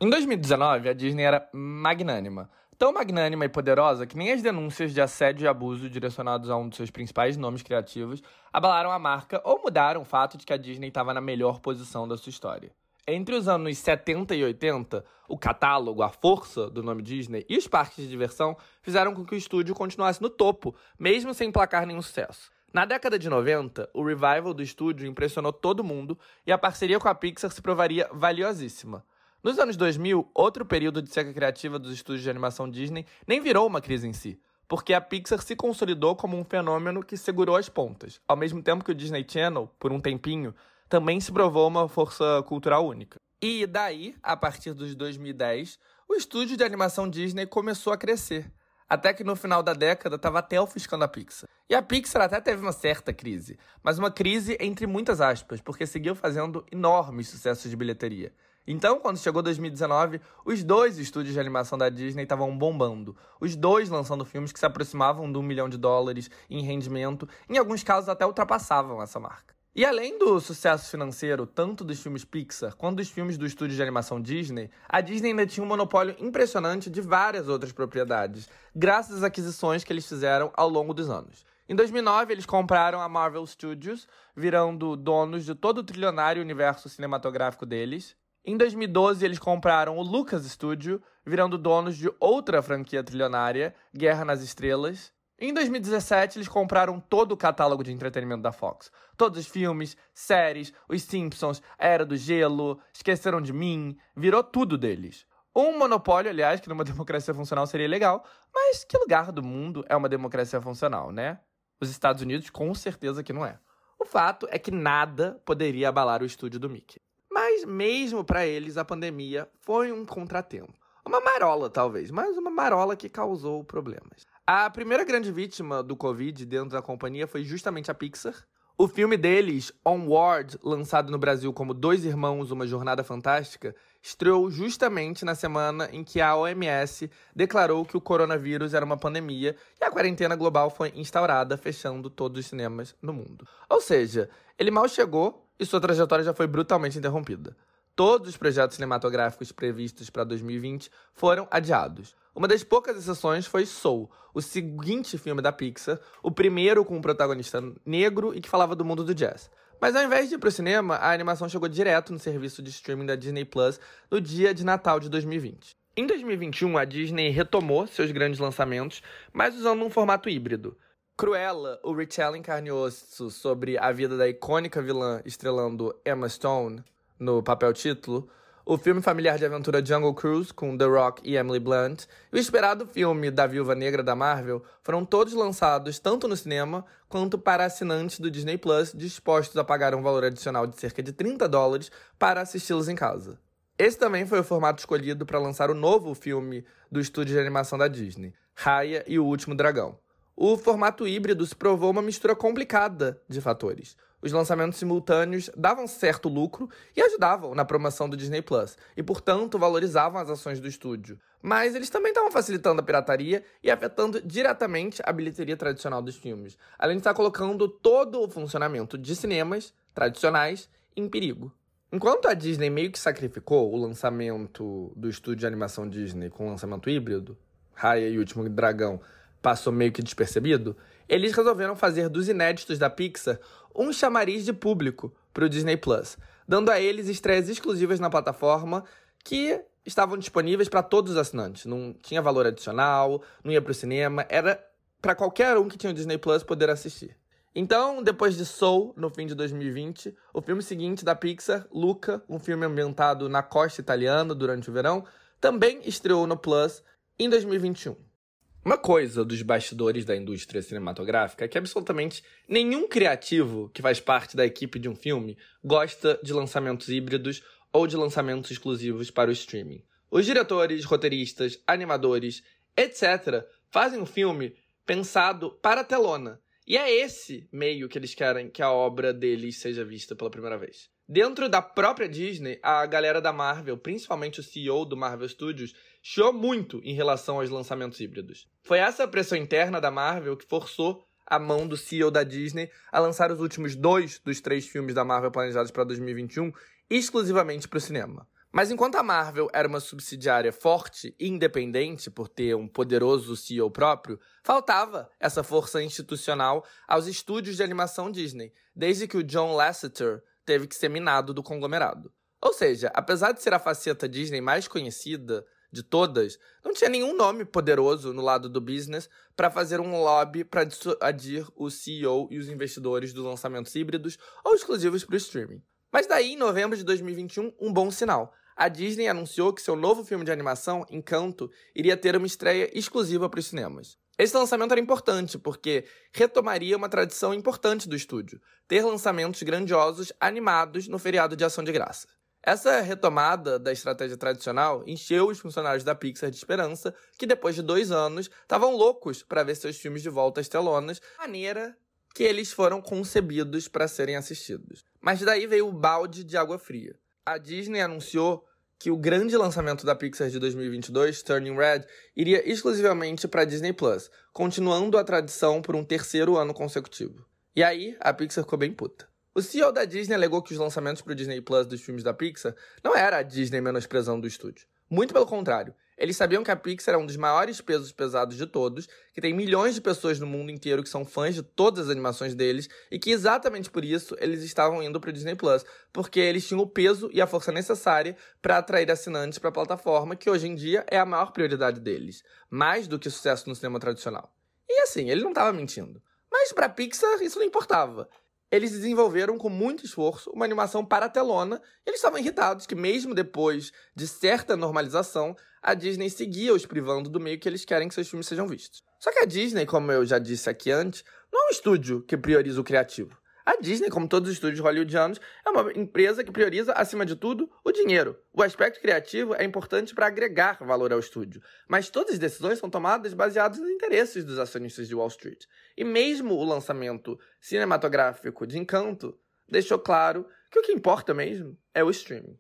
Em 2019, a Disney era magnânima. Tão magnânima e poderosa que nem as denúncias de assédio e abuso direcionados a um dos seus principais nomes criativos abalaram a marca ou mudaram o fato de que a Disney estava na melhor posição da sua história. Entre os anos 70 e 80, o catálogo, a força do nome Disney e os parques de diversão fizeram com que o estúdio continuasse no topo, mesmo sem placar nenhum sucesso. Na década de 90, o revival do estúdio impressionou todo mundo e a parceria com a Pixar se provaria valiosíssima. Nos anos 2000, outro período de seca criativa dos estúdios de animação Disney nem virou uma crise em si, porque a Pixar se consolidou como um fenômeno que segurou as pontas, ao mesmo tempo que o Disney Channel, por um tempinho, também se provou uma força cultural única. E daí, a partir dos 2010, o estúdio de animação Disney começou a crescer. Até que no final da década estava até ofuscando a Pixar. E a Pixar até teve uma certa crise, mas uma crise entre muitas aspas, porque seguiu fazendo enormes sucessos de bilheteria. Então, quando chegou 2019, os dois estúdios de animação da Disney estavam bombando. Os dois lançando filmes que se aproximavam de um milhão de dólares em rendimento, em alguns casos até ultrapassavam essa marca. E além do sucesso financeiro, tanto dos filmes Pixar quanto dos filmes do estúdio de animação Disney, a Disney ainda tinha um monopólio impressionante de várias outras propriedades, graças às aquisições que eles fizeram ao longo dos anos. Em 2009, eles compraram a Marvel Studios, virando donos de todo o trilionário universo cinematográfico deles. Em 2012, eles compraram o Lucas Studio, virando donos de outra franquia trilionária, Guerra nas Estrelas. Em 2017, eles compraram todo o catálogo de entretenimento da Fox. Todos os filmes, séries, Os Simpsons, Era do Gelo, Esqueceram de Mim, virou tudo deles. Um monopólio, aliás, que numa [laughs] democracia funcional seria legal, mas que lugar do mundo é uma democracia funcional, né? Os Estados Unidos, com certeza que não é. O fato é que nada poderia abalar o estúdio do Mickey. Mas mesmo para eles, a pandemia foi um contratempo. Uma marola, talvez, mas uma marola que causou problemas. A primeira grande vítima do Covid dentro da companhia foi justamente a Pixar. O filme deles, Onward, lançado no Brasil como Dois Irmãos, Uma Jornada Fantástica, estreou justamente na semana em que a OMS declarou que o coronavírus era uma pandemia e a quarentena global foi instaurada, fechando todos os cinemas no mundo. Ou seja, ele mal chegou e sua trajetória já foi brutalmente interrompida. Todos os projetos cinematográficos previstos para 2020 foram adiados. Uma das poucas exceções foi Soul, o seguinte filme da Pixar, o primeiro com um protagonista negro e que falava do mundo do jazz. Mas ao invés de ir para o cinema, a animação chegou direto no serviço de streaming da Disney Plus no dia de Natal de 2020. Em 2021, a Disney retomou seus grandes lançamentos, mas usando um formato híbrido. Cruella, o retelling carne e osso sobre a vida da icônica vilã estrelando Emma Stone no papel título, o filme familiar de aventura Jungle Cruise, com The Rock e Emily Blunt, e o esperado filme da Viúva Negra da Marvel foram todos lançados tanto no cinema quanto para assinantes do Disney Plus dispostos a pagar um valor adicional de cerca de 30 dólares para assisti-los em casa. Esse também foi o formato escolhido para lançar o novo filme do estúdio de animação da Disney, Raya e o Último Dragão. O formato híbrido se provou uma mistura complicada de fatores. Os lançamentos simultâneos davam certo lucro e ajudavam na promoção do Disney Plus, e portanto valorizavam as ações do estúdio. Mas eles também estavam facilitando a pirataria e afetando diretamente a bilheteria tradicional dos filmes, além de estar colocando todo o funcionamento de cinemas tradicionais em perigo. Enquanto a Disney meio que sacrificou o lançamento do estúdio de animação Disney com o lançamento híbrido, Raya e o Último Dragão passou meio que despercebido, eles resolveram fazer dos inéditos da Pixar um chamariz de público para o Disney Plus, dando a eles estreias exclusivas na plataforma que estavam disponíveis para todos os assinantes. Não tinha valor adicional, não ia para o cinema, era para qualquer um que tinha o Disney Plus poder assistir. Então, depois de Soul, no fim de 2020, o filme seguinte da Pixar, Luca, um filme ambientado na costa italiana durante o verão, também estreou no Plus em 2021. Uma coisa dos bastidores da indústria cinematográfica é que absolutamente nenhum criativo que faz parte da equipe de um filme gosta de lançamentos híbridos ou de lançamentos exclusivos para o streaming. Os diretores, roteiristas, animadores, etc., fazem um filme pensado para a telona e é esse meio que eles querem que a obra deles seja vista pela primeira vez. Dentro da própria Disney, a galera da Marvel, principalmente o CEO do Marvel Studios, chiou muito em relação aos lançamentos híbridos. Foi essa pressão interna da Marvel que forçou a mão do CEO da Disney a lançar os últimos dois dos três filmes da Marvel planejados para 2021 exclusivamente para o cinema. Mas enquanto a Marvel era uma subsidiária forte e independente por ter um poderoso CEO próprio, faltava essa força institucional aos estúdios de animação Disney, desde que o John Lasseter teve que ser minado do conglomerado. Ou seja, apesar de ser a faceta Disney mais conhecida de todas, não tinha nenhum nome poderoso no lado do business para fazer um lobby para dissuadir o CEO e os investidores dos lançamentos híbridos ou exclusivos para o streaming. Mas daí, em novembro de 2021, um bom sinal a Disney anunciou que seu novo filme de animação, Encanto, iria ter uma estreia exclusiva para os cinemas. Esse lançamento era importante porque retomaria uma tradição importante do estúdio, ter lançamentos grandiosos animados no feriado de ação de graça. Essa retomada da estratégia tradicional encheu os funcionários da Pixar de esperança, que depois de dois anos estavam loucos para ver seus filmes de volta às telonas, maneira que eles foram concebidos para serem assistidos. Mas daí veio o balde de água fria a Disney anunciou que o grande lançamento da Pixar de 2022, Turning Red, iria exclusivamente para Disney Plus, continuando a tradição por um terceiro ano consecutivo. E aí, a Pixar ficou bem puta. O CEO da Disney alegou que os lançamentos para o Disney Plus dos filmes da Pixar não era a Disney menosprezando o estúdio. Muito pelo contrário, eles sabiam que a Pixar é um dos maiores pesos pesados de todos, que tem milhões de pessoas no mundo inteiro que são fãs de todas as animações deles e que exatamente por isso eles estavam indo para o Disney Plus, porque eles tinham o peso e a força necessária para atrair assinantes para a plataforma, que hoje em dia é a maior prioridade deles, mais do que sucesso no cinema tradicional. E assim, ele não estava mentindo. Mas para Pixar isso não importava eles desenvolveram com muito esforço uma animação para a telona. E eles estavam irritados que, mesmo depois de certa normalização, a Disney seguia os privando do meio que eles querem que seus filmes sejam vistos. Só que a Disney, como eu já disse aqui antes, não é um estúdio que prioriza o criativo. A Disney, como todos os estúdios hollywoodianos, é uma empresa que prioriza, acima de tudo, o dinheiro. O aspecto criativo é importante para agregar valor ao estúdio, mas todas as decisões são tomadas baseadas nos interesses dos acionistas de Wall Street. E mesmo o lançamento cinematográfico de Encanto deixou claro que o que importa mesmo é o streaming.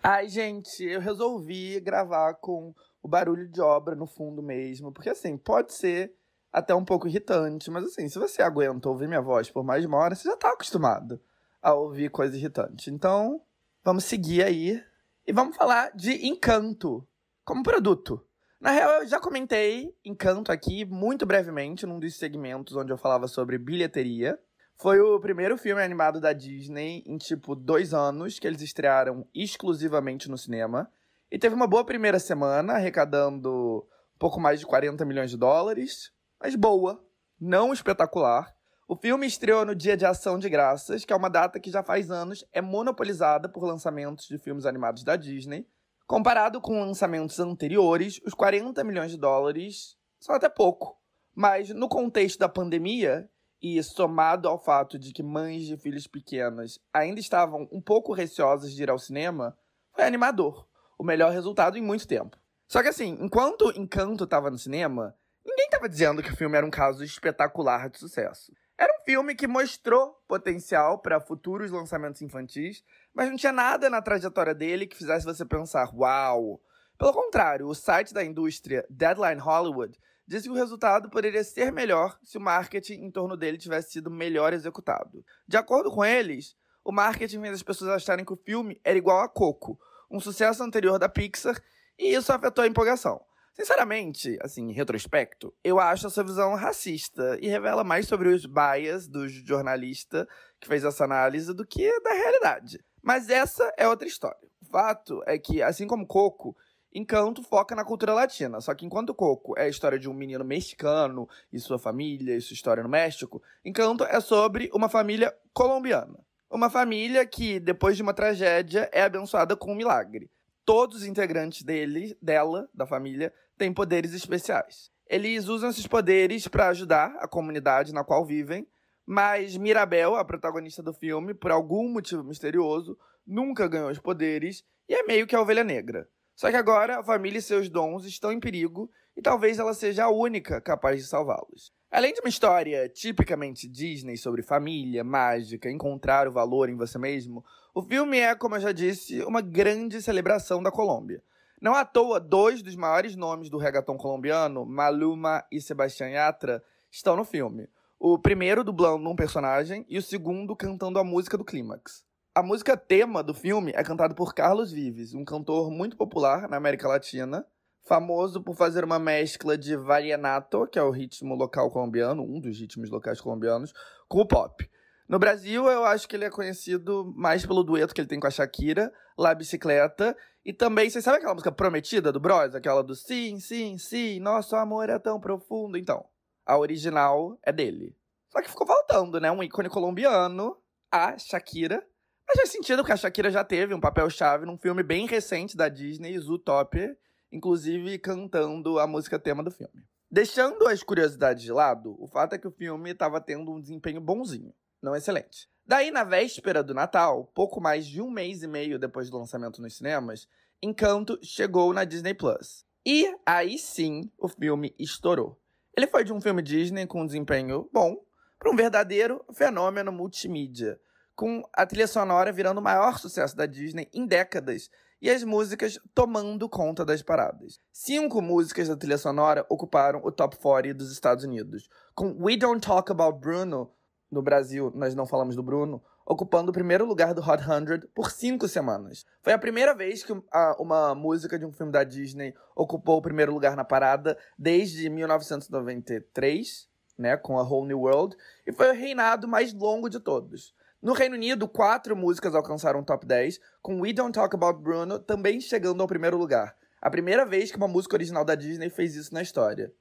Ai, gente, eu resolvi gravar com o barulho de obra no fundo mesmo, porque assim, pode ser até um pouco irritante. Mas assim, se você aguenta ouvir minha voz por mais de uma hora, você já tá acostumado a ouvir coisa irritante. Então, vamos seguir aí e vamos falar de Encanto como produto. Na real, eu já comentei Encanto aqui muito brevemente num dos segmentos onde eu falava sobre bilheteria. Foi o primeiro filme animado da Disney em tipo dois anos que eles estrearam exclusivamente no cinema. E teve uma boa primeira semana, arrecadando pouco mais de 40 milhões de dólares mas boa, não espetacular. O filme estreou no Dia de Ação de Graças, que é uma data que já faz anos é monopolizada por lançamentos de filmes animados da Disney. Comparado com lançamentos anteriores, os 40 milhões de dólares são até pouco. Mas no contexto da pandemia, e somado ao fato de que mães de filhos pequenos ainda estavam um pouco receosas de ir ao cinema, foi animador. O melhor resultado em muito tempo. Só que assim, enquanto Encanto estava no cinema, Ninguém estava dizendo que o filme era um caso espetacular de sucesso. Era um filme que mostrou potencial para futuros lançamentos infantis, mas não tinha nada na trajetória dele que fizesse você pensar, uau! Pelo contrário, o site da indústria Deadline Hollywood disse que o resultado poderia ser melhor se o marketing em torno dele tivesse sido melhor executado. De acordo com eles, o marketing fez as pessoas acharem que o filme era igual a Coco, um sucesso anterior da Pixar, e isso afetou a empolgação. Sinceramente, assim, em retrospecto, eu acho essa visão racista e revela mais sobre os bias do jornalista que fez essa análise do que da realidade. Mas essa é outra história. O fato é que, assim como Coco, Encanto foca na cultura latina, só que enquanto Coco é a história de um menino mexicano e sua família e sua história no México, Encanto é sobre uma família colombiana. Uma família que, depois de uma tragédia, é abençoada com um milagre. Todos os integrantes dele, dela, da família, têm poderes especiais. Eles usam esses poderes para ajudar a comunidade na qual vivem, mas Mirabel, a protagonista do filme, por algum motivo misterioso, nunca ganhou os poderes e é meio que a ovelha negra. Só que agora a família e seus dons estão em perigo e talvez ela seja a única capaz de salvá-los. Além de uma história tipicamente Disney sobre família, mágica, encontrar o valor em você mesmo, o filme é, como eu já disse, uma grande celebração da Colômbia. Não à toa, dois dos maiores nomes do reggaeton colombiano, Maluma e Sebastián Yatra, estão no filme. O primeiro dublando um personagem e o segundo cantando a música do clímax. A música tema do filme é cantada por Carlos Vives, um cantor muito popular na América Latina, famoso por fazer uma mescla de vallenato, que é o ritmo local colombiano, um dos ritmos locais colombianos, com o pop. No Brasil, eu acho que ele é conhecido mais pelo dueto que ele tem com a Shakira, La Bicicleta, e também, vocês sabem aquela música Prometida do Bros? Aquela do Sim, sim, sim, nosso amor é tão profundo. Então, a original é dele. Só que ficou faltando, né? Um ícone colombiano, a Shakira, mas faz sentido, porque a Shakira já teve um papel-chave num filme bem recente da Disney, Zootopia, inclusive cantando a música tema do filme. Deixando as curiosidades de lado, o fato é que o filme estava tendo um desempenho bonzinho, não excelente. Daí, na véspera do Natal, pouco mais de um mês e meio depois do lançamento nos cinemas, Encanto chegou na Disney Plus. E aí sim, o filme estourou. Ele foi de um filme Disney com um desempenho bom para um verdadeiro fenômeno multimídia com a trilha sonora virando o maior sucesso da Disney em décadas e as músicas tomando conta das paradas. Cinco músicas da trilha sonora ocuparam o top 40 dos Estados Unidos, com We Don't Talk About Bruno, no Brasil nós não falamos do Bruno, ocupando o primeiro lugar do Hot 100 por cinco semanas. Foi a primeira vez que uma música de um filme da Disney ocupou o primeiro lugar na parada desde 1993, né, com a Whole New World, e foi o reinado mais longo de todos. No Reino Unido, quatro músicas alcançaram o top 10, com We Don't Talk About Bruno também chegando ao primeiro lugar. A primeira vez que uma música original da Disney fez isso na história.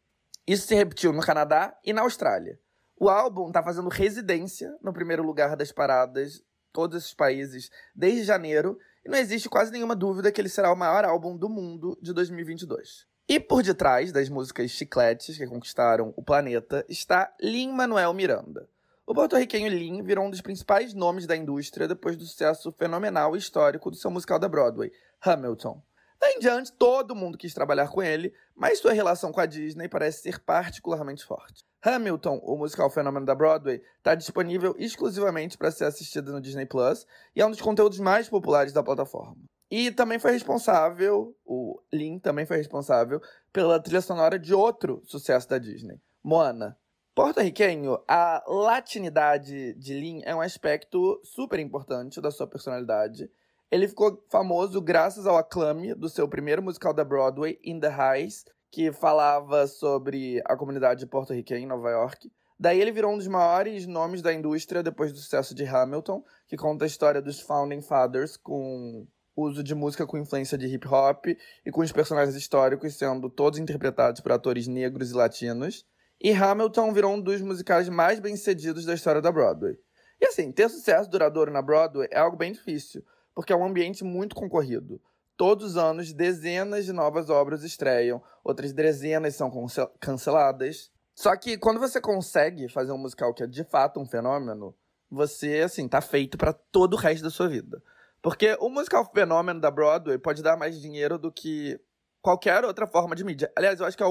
Isso se repetiu no Canadá e na Austrália. O álbum está fazendo residência no primeiro lugar das paradas, todos esses países, desde janeiro, e não existe quase nenhuma dúvida que ele será o maior álbum do mundo de 2022. E por detrás das músicas chicletes que conquistaram o planeta está Lin-Manuel Miranda. O porto-riquenho Lin virou um dos principais nomes da indústria depois do sucesso fenomenal e histórico do seu musical da Broadway, Hamilton. Daí em diante, todo mundo quis trabalhar com ele, mas sua relação com a Disney parece ser particularmente forte. Hamilton, o musical fenômeno da Broadway, está disponível exclusivamente para ser assistido no Disney Plus e é um dos conteúdos mais populares da plataforma. E também foi responsável, o Lin também foi responsável pela trilha sonora de outro sucesso da Disney, Moana, Porto-riquenho, a latinidade de Lin é um aspecto super importante da sua personalidade. Ele ficou famoso graças ao aclame do seu primeiro musical da Broadway, In the Heights, que falava sobre a comunidade porto-riquenha em Nova York. Daí ele virou um dos maiores nomes da indústria depois do sucesso de Hamilton, que conta a história dos Founding Fathers com uso de música com influência de hip hop e com os personagens históricos sendo todos interpretados por atores negros e latinos. E Hamilton virou um dos musicais mais bem-sucedidos da história da Broadway. E assim, ter sucesso duradouro na Broadway é algo bem difícil, porque é um ambiente muito concorrido. Todos os anos, dezenas de novas obras estreiam, outras dezenas são canceladas. Só que quando você consegue fazer um musical que é de fato um fenômeno, você, assim, tá feito para todo o resto da sua vida. Porque o musical fenômeno da Broadway pode dar mais dinheiro do que qualquer outra forma de mídia. Aliás, eu acho que a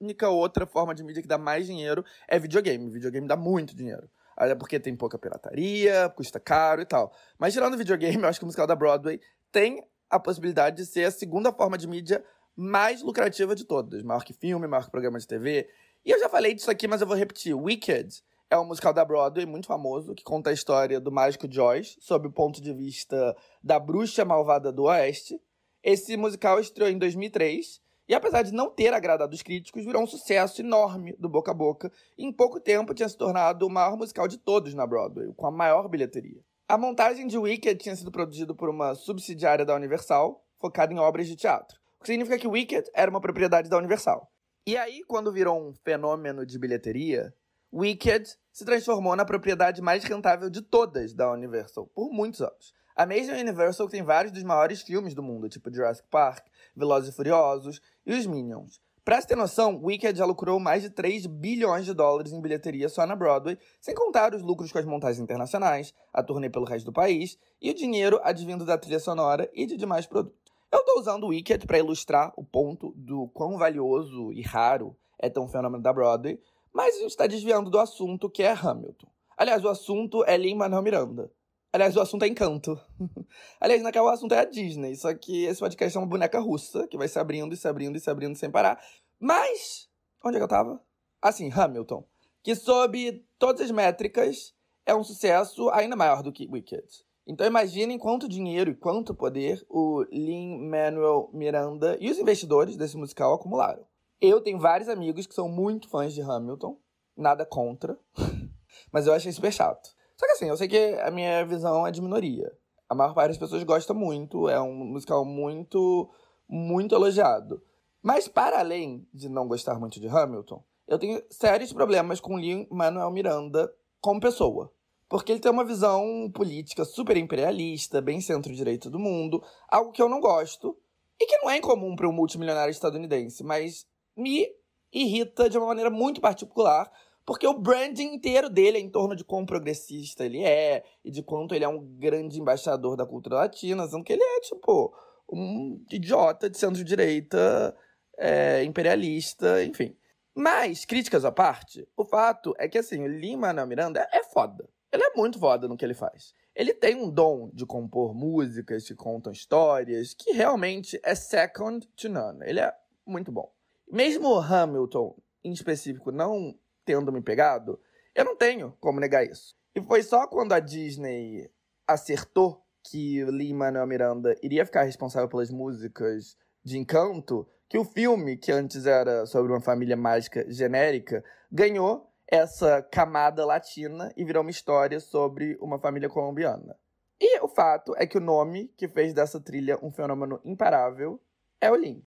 única outra forma de mídia que dá mais dinheiro é videogame. Videogame dá muito dinheiro. Até porque tem pouca pirataria, custa caro e tal. Mas tirando o videogame, eu acho que o musical da Broadway tem a possibilidade de ser a segunda forma de mídia mais lucrativa de todas. Maior que filme, maior que programa de TV. E eu já falei disso aqui, mas eu vou repetir. Wicked é um musical da Broadway muito famoso que conta a história do mágico Joyce sob o ponto de vista da bruxa malvada do Oeste. Esse musical estreou em 2003 e, apesar de não ter agradado os críticos, virou um sucesso enorme do boca a boca e, em pouco tempo, tinha se tornado o maior musical de todos na Broadway, com a maior bilheteria. A montagem de Wicked tinha sido produzida por uma subsidiária da Universal, focada em obras de teatro. O que significa que Wicked era uma propriedade da Universal. E aí, quando virou um fenômeno de bilheteria, Wicked se transformou na propriedade mais rentável de todas da Universal, por muitos anos. A mesma Universal tem vários dos maiores filmes do mundo, tipo Jurassic Park, Velozes e Furiosos e os Minions. Pra você ter noção, Wicked já lucrou mais de 3 bilhões de dólares em bilheteria só na Broadway, sem contar os lucros com as montagens internacionais, a turnê pelo resto do país e o dinheiro advindo da trilha sonora e de demais produtos. Eu tô usando o Wicked para ilustrar o ponto do quão valioso e raro é tão fenômeno da Broadway, mas a gente está desviando do assunto que é Hamilton. Aliás, o assunto é Lin-Manuel Miranda. Aliás, o assunto é Encanto. [laughs] Aliás, naquela o assunto é a Disney, só que esse podcast é uma boneca russa, que vai se abrindo e se abrindo e se abrindo sem parar. Mas, onde é que eu tava? Assim, Hamilton. Que sob todas as métricas é um sucesso ainda maior do que Wicked. Então imaginem quanto dinheiro e quanto poder o Lin-Manuel Miranda e os investidores desse musical acumularam. Eu tenho vários amigos que são muito fãs de Hamilton, nada contra, [laughs] mas eu achei super chato. Só que assim, eu sei que a minha visão é de minoria. A maior parte das pessoas gosta muito, é um musical muito, muito elogiado. Mas para além de não gostar muito de Hamilton, eu tenho sérios problemas com Lin-Manuel Miranda como pessoa. Porque ele tem uma visão política super imperialista, bem centro-direita do mundo, algo que eu não gosto e que não é incomum para um multimilionário estadunidense, mas me irrita de uma maneira muito particular, porque o branding inteiro dele é em torno de quão progressista ele é e de quanto ele é um grande embaixador da cultura latina, sendo que ele é, tipo, um idiota de centro-direita, é, imperialista, enfim. Mas, críticas à parte, o fato é que, assim, o Lima na Miranda é foda. Ele é muito foda no que ele faz. Ele tem um dom de compor músicas que contam histórias que realmente é second to none. Ele é muito bom. Mesmo Hamilton, em específico, não tendo me pegado, eu não tenho como negar isso. E foi só quando a Disney acertou que Lin-Manuel Miranda iria ficar responsável pelas músicas de Encanto que o filme, que antes era sobre uma família mágica genérica, ganhou essa camada latina e virou uma história sobre uma família colombiana. E o fato é que o nome que fez dessa trilha um fenômeno imparável é o Lin.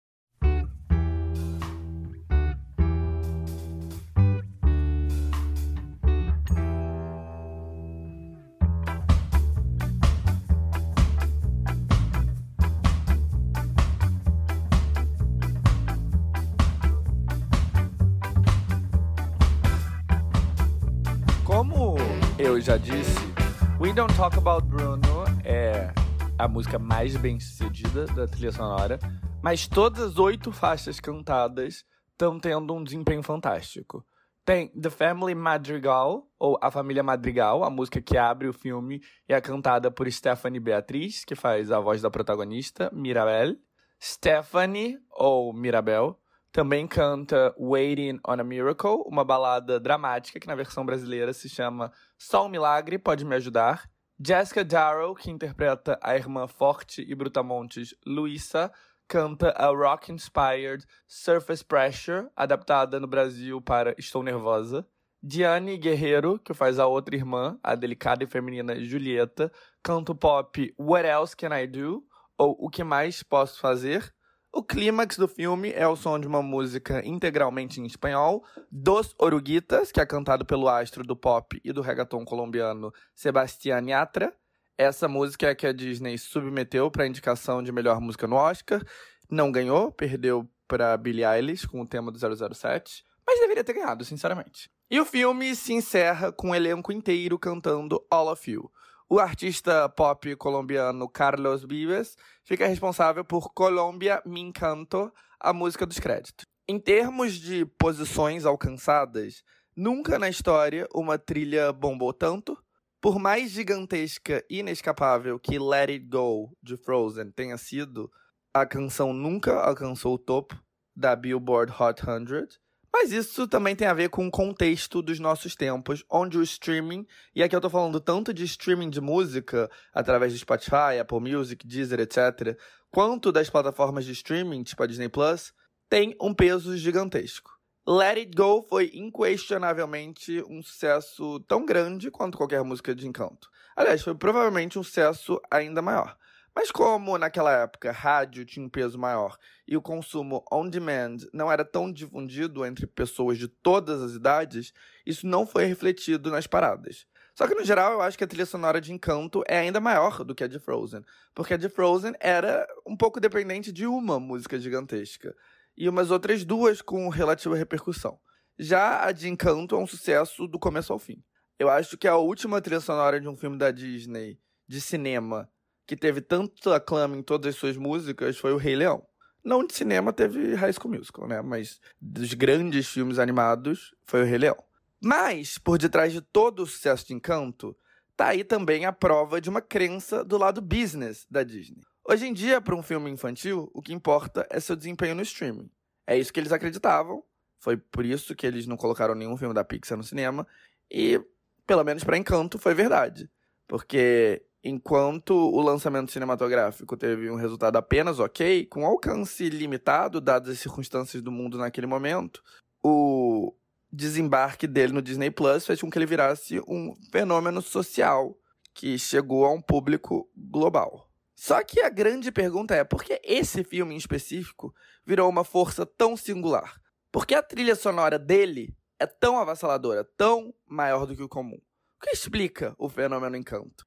Talk About Bruno é a música mais bem sucedida da trilha sonora, mas todas as oito faixas cantadas estão tendo um desempenho fantástico. Tem The Family Madrigal, ou A Família Madrigal, a música que abre o filme e é cantada por Stephanie Beatriz, que faz a voz da protagonista, Mirabel. Stephanie, ou Mirabel, também canta Waiting on a Miracle, uma balada dramática que na versão brasileira se chama Só um Milagre Pode Me Ajudar. Jessica Darrow, que interpreta a irmã forte e brutamontes Luisa, canta a rock-inspired Surface Pressure, adaptada no Brasil para Estou Nervosa. Diane Guerreiro, que faz a outra irmã, a delicada e feminina Julieta, canta o pop What Else Can I Do? ou O Que Mais Posso Fazer? O clímax do filme é o som de uma música integralmente em espanhol, Dos Oruguitas, que é cantado pelo astro do pop e do reggaeton colombiano Sebastián Yatra. Essa música é que a Disney submeteu para a indicação de melhor música no Oscar. Não ganhou, perdeu para Billie Eilish com o tema do 007, mas deveria ter ganhado, sinceramente. E o filme se encerra com o elenco inteiro cantando All of You. O artista pop colombiano Carlos Vives fica responsável por Colombia Me Encanto, a música dos créditos. Em termos de posições alcançadas, Nunca na história uma trilha bombou tanto. Por mais gigantesca e inescapável que Let It Go de Frozen tenha sido, a canção nunca alcançou o topo da Billboard Hot 100. Mas isso também tem a ver com o contexto dos nossos tempos, onde o streaming, e aqui eu tô falando tanto de streaming de música, através do Spotify, Apple Music, Deezer, etc., quanto das plataformas de streaming, tipo a Disney Plus, tem um peso gigantesco. Let It Go foi inquestionavelmente um sucesso tão grande quanto qualquer música de encanto. Aliás, foi provavelmente um sucesso ainda maior. Mas como naquela época rádio tinha um peso maior e o consumo on demand não era tão difundido entre pessoas de todas as idades, isso não foi refletido nas paradas. Só que no geral eu acho que a trilha sonora de Encanto é ainda maior do que a de Frozen, porque a de Frozen era um pouco dependente de uma música gigantesca e umas outras duas com relativa repercussão. Já a de Encanto é um sucesso do começo ao fim. Eu acho que a última trilha sonora de um filme da Disney de cinema que teve tanto aclame em todas as suas músicas foi o Rei Leão. Não de cinema teve High School Musical, né? Mas dos grandes filmes animados foi o Rei Leão. Mas, por detrás de todo o sucesso de Encanto, tá aí também a prova de uma crença do lado business da Disney. Hoje em dia, para um filme infantil, o que importa é seu desempenho no streaming. É isso que eles acreditavam. Foi por isso que eles não colocaram nenhum filme da Pixar no cinema. E, pelo menos para Encanto, foi verdade. Porque enquanto o lançamento cinematográfico teve um resultado apenas ok, com alcance limitado, dadas as circunstâncias do mundo naquele momento, o desembarque dele no Disney Plus fez com que ele virasse um fenômeno social que chegou a um público global. Só que a grande pergunta é: por que esse filme em específico virou uma força tão singular? Por que a trilha sonora dele é tão avassaladora, tão maior do que o comum? O que explica o fenômeno Encanto?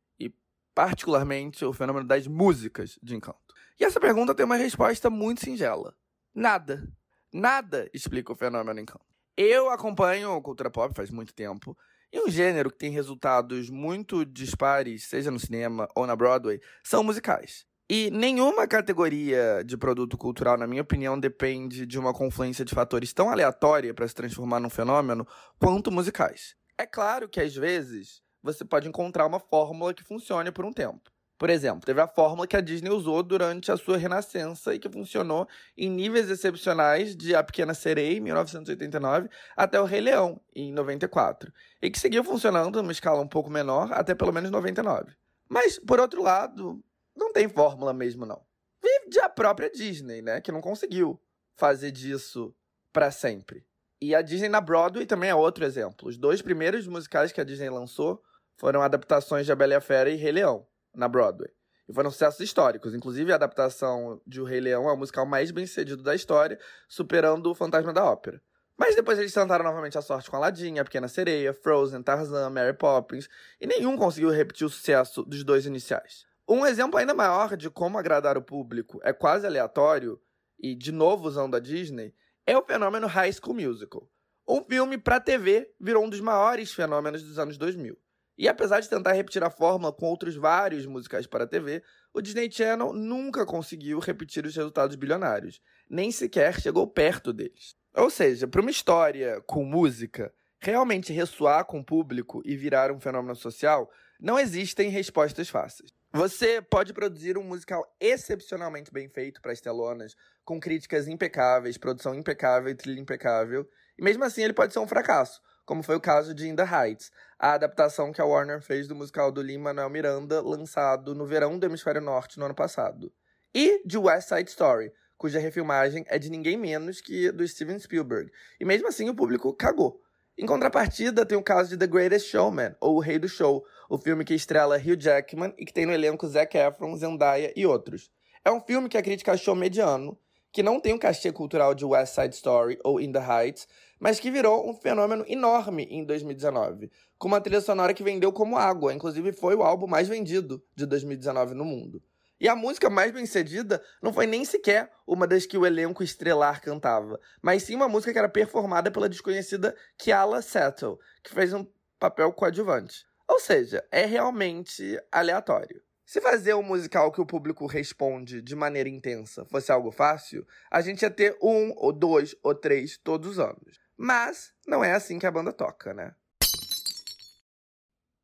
Particularmente, o fenômeno das músicas de Encanto? E essa pergunta tem uma resposta muito singela: nada. Nada explica o fenômeno Encanto. Eu acompanho cultura pop faz muito tempo e um gênero que tem resultados muito dispares, seja no cinema ou na Broadway, são musicais. E nenhuma categoria de produto cultural, na minha opinião, depende de uma confluência de fatores tão aleatória para se transformar num fenômeno quanto musicais. É claro que às vezes você pode encontrar uma fórmula que funcione por um tempo. Por exemplo, teve a fórmula que a Disney usou durante a sua renascença e que funcionou em níveis excepcionais de A Pequena Sereia, em 1989, até O Rei Leão, em 94. E que seguiu funcionando numa escala um pouco menor até pelo menos 99. Mas, por outro lado, não tem fórmula mesmo, não. Vive de a própria Disney, né? Que não conseguiu fazer disso para sempre. E a Disney na Broadway também é outro exemplo. Os dois primeiros musicais que a Disney lançou foram adaptações de A Bela e a Fera e Rei Leão na Broadway. E foram sucessos históricos. Inclusive, a adaptação de O Rei Leão é o musical mais bem sucedido da história, superando O Fantasma da Ópera. Mas depois eles tentaram novamente a sorte com Aladdin, A Pequena Sereia, Frozen, Tarzan, Mary Poppins, e nenhum conseguiu repetir o sucesso dos dois iniciais. Um exemplo ainda maior de como agradar o público é quase aleatório, e de novo usando a Disney, é o fenômeno High School Musical. Um filme para TV virou um dos maiores fenômenos dos anos 2000. E apesar de tentar repetir a fórmula com outros vários musicais para a TV, o Disney Channel nunca conseguiu repetir os resultados bilionários, nem sequer chegou perto deles. Ou seja, para uma história com música realmente ressoar com o público e virar um fenômeno social, não existem respostas fáceis. Você pode produzir um musical excepcionalmente bem feito para as telonas, com críticas impecáveis, produção impecável e trilha impecável, e mesmo assim ele pode ser um fracasso, como foi o caso de In the Heights, a adaptação que a Warner fez do musical do Lin-Manuel Miranda, lançado no verão do Hemisfério Norte no ano passado. E de West Side Story, cuja refilmagem é de ninguém menos que do Steven Spielberg. E mesmo assim o público cagou. Em contrapartida, tem o caso de The Greatest Showman, ou O Rei do Show, o filme que estrela Hugh Jackman e que tem no elenco Zac Efron, Zendaya e outros. É um filme que a crítica achou mediano, que não tem o cachê cultural de West Side Story ou In the Heights, mas que virou um fenômeno enorme em 2019, com uma trilha sonora que vendeu como água, inclusive foi o álbum mais vendido de 2019 no mundo. E a música mais bem cedida não foi nem sequer uma das que o elenco estrelar cantava, mas sim uma música que era performada pela desconhecida Kiala Settle, que fez um papel coadjuvante. Ou seja, é realmente aleatório. Se fazer um musical que o público responde de maneira intensa fosse algo fácil, a gente ia ter um, ou dois, ou três todos os anos. Mas não é assim que a banda toca, né?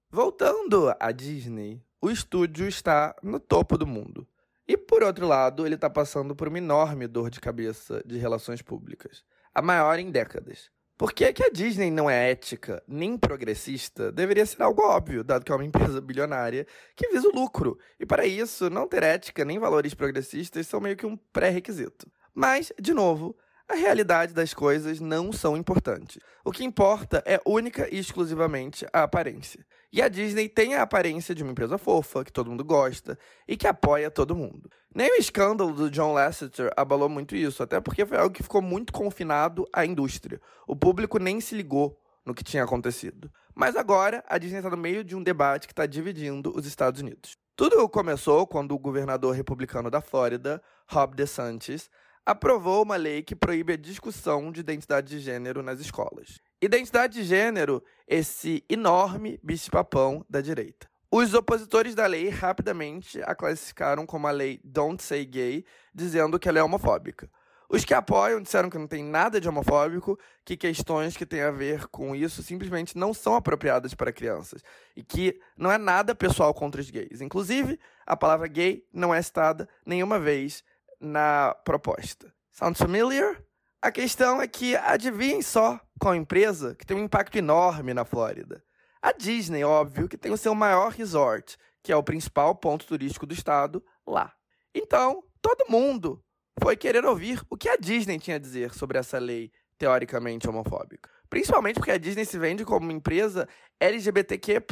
Voltando à Disney, o estúdio está no topo do mundo. E por outro lado, ele está passando por uma enorme dor de cabeça de relações públicas, a maior em décadas. Por que, que a Disney não é ética nem progressista deveria ser algo óbvio, dado que é uma empresa bilionária que visa o lucro. E para isso, não ter ética nem valores progressistas são meio que um pré-requisito. Mas, de novo, a realidade das coisas não são importantes. O que importa é única e exclusivamente a aparência. E a Disney tem a aparência de uma empresa fofa, que todo mundo gosta e que apoia todo mundo. Nem o escândalo do John Lasseter abalou muito isso, até porque foi algo que ficou muito confinado à indústria. O público nem se ligou no que tinha acontecido. Mas agora a Disney está no meio de um debate que está dividindo os Estados Unidos. Tudo começou quando o governador republicano da Flórida, Rob DeSantis, aprovou uma lei que proíbe a discussão de identidade de gênero nas escolas. Identidade de gênero, esse enorme bicho-papão da direita. Os opositores da lei rapidamente a classificaram como a lei Don't Say Gay, dizendo que ela é homofóbica. Os que apoiam disseram que não tem nada de homofóbico, que questões que têm a ver com isso simplesmente não são apropriadas para crianças e que não é nada pessoal contra os gays. Inclusive, a palavra gay não é citada nenhuma vez na proposta. Sounds familiar? A questão é que adivinhem só qual empresa que tem um impacto enorme na Flórida. A Disney, óbvio, que tem o seu maior resort, que é o principal ponto turístico do estado, lá. Então, todo mundo foi querer ouvir o que a Disney tinha a dizer sobre essa lei teoricamente homofóbica. Principalmente porque a Disney se vende como uma empresa LGBTQ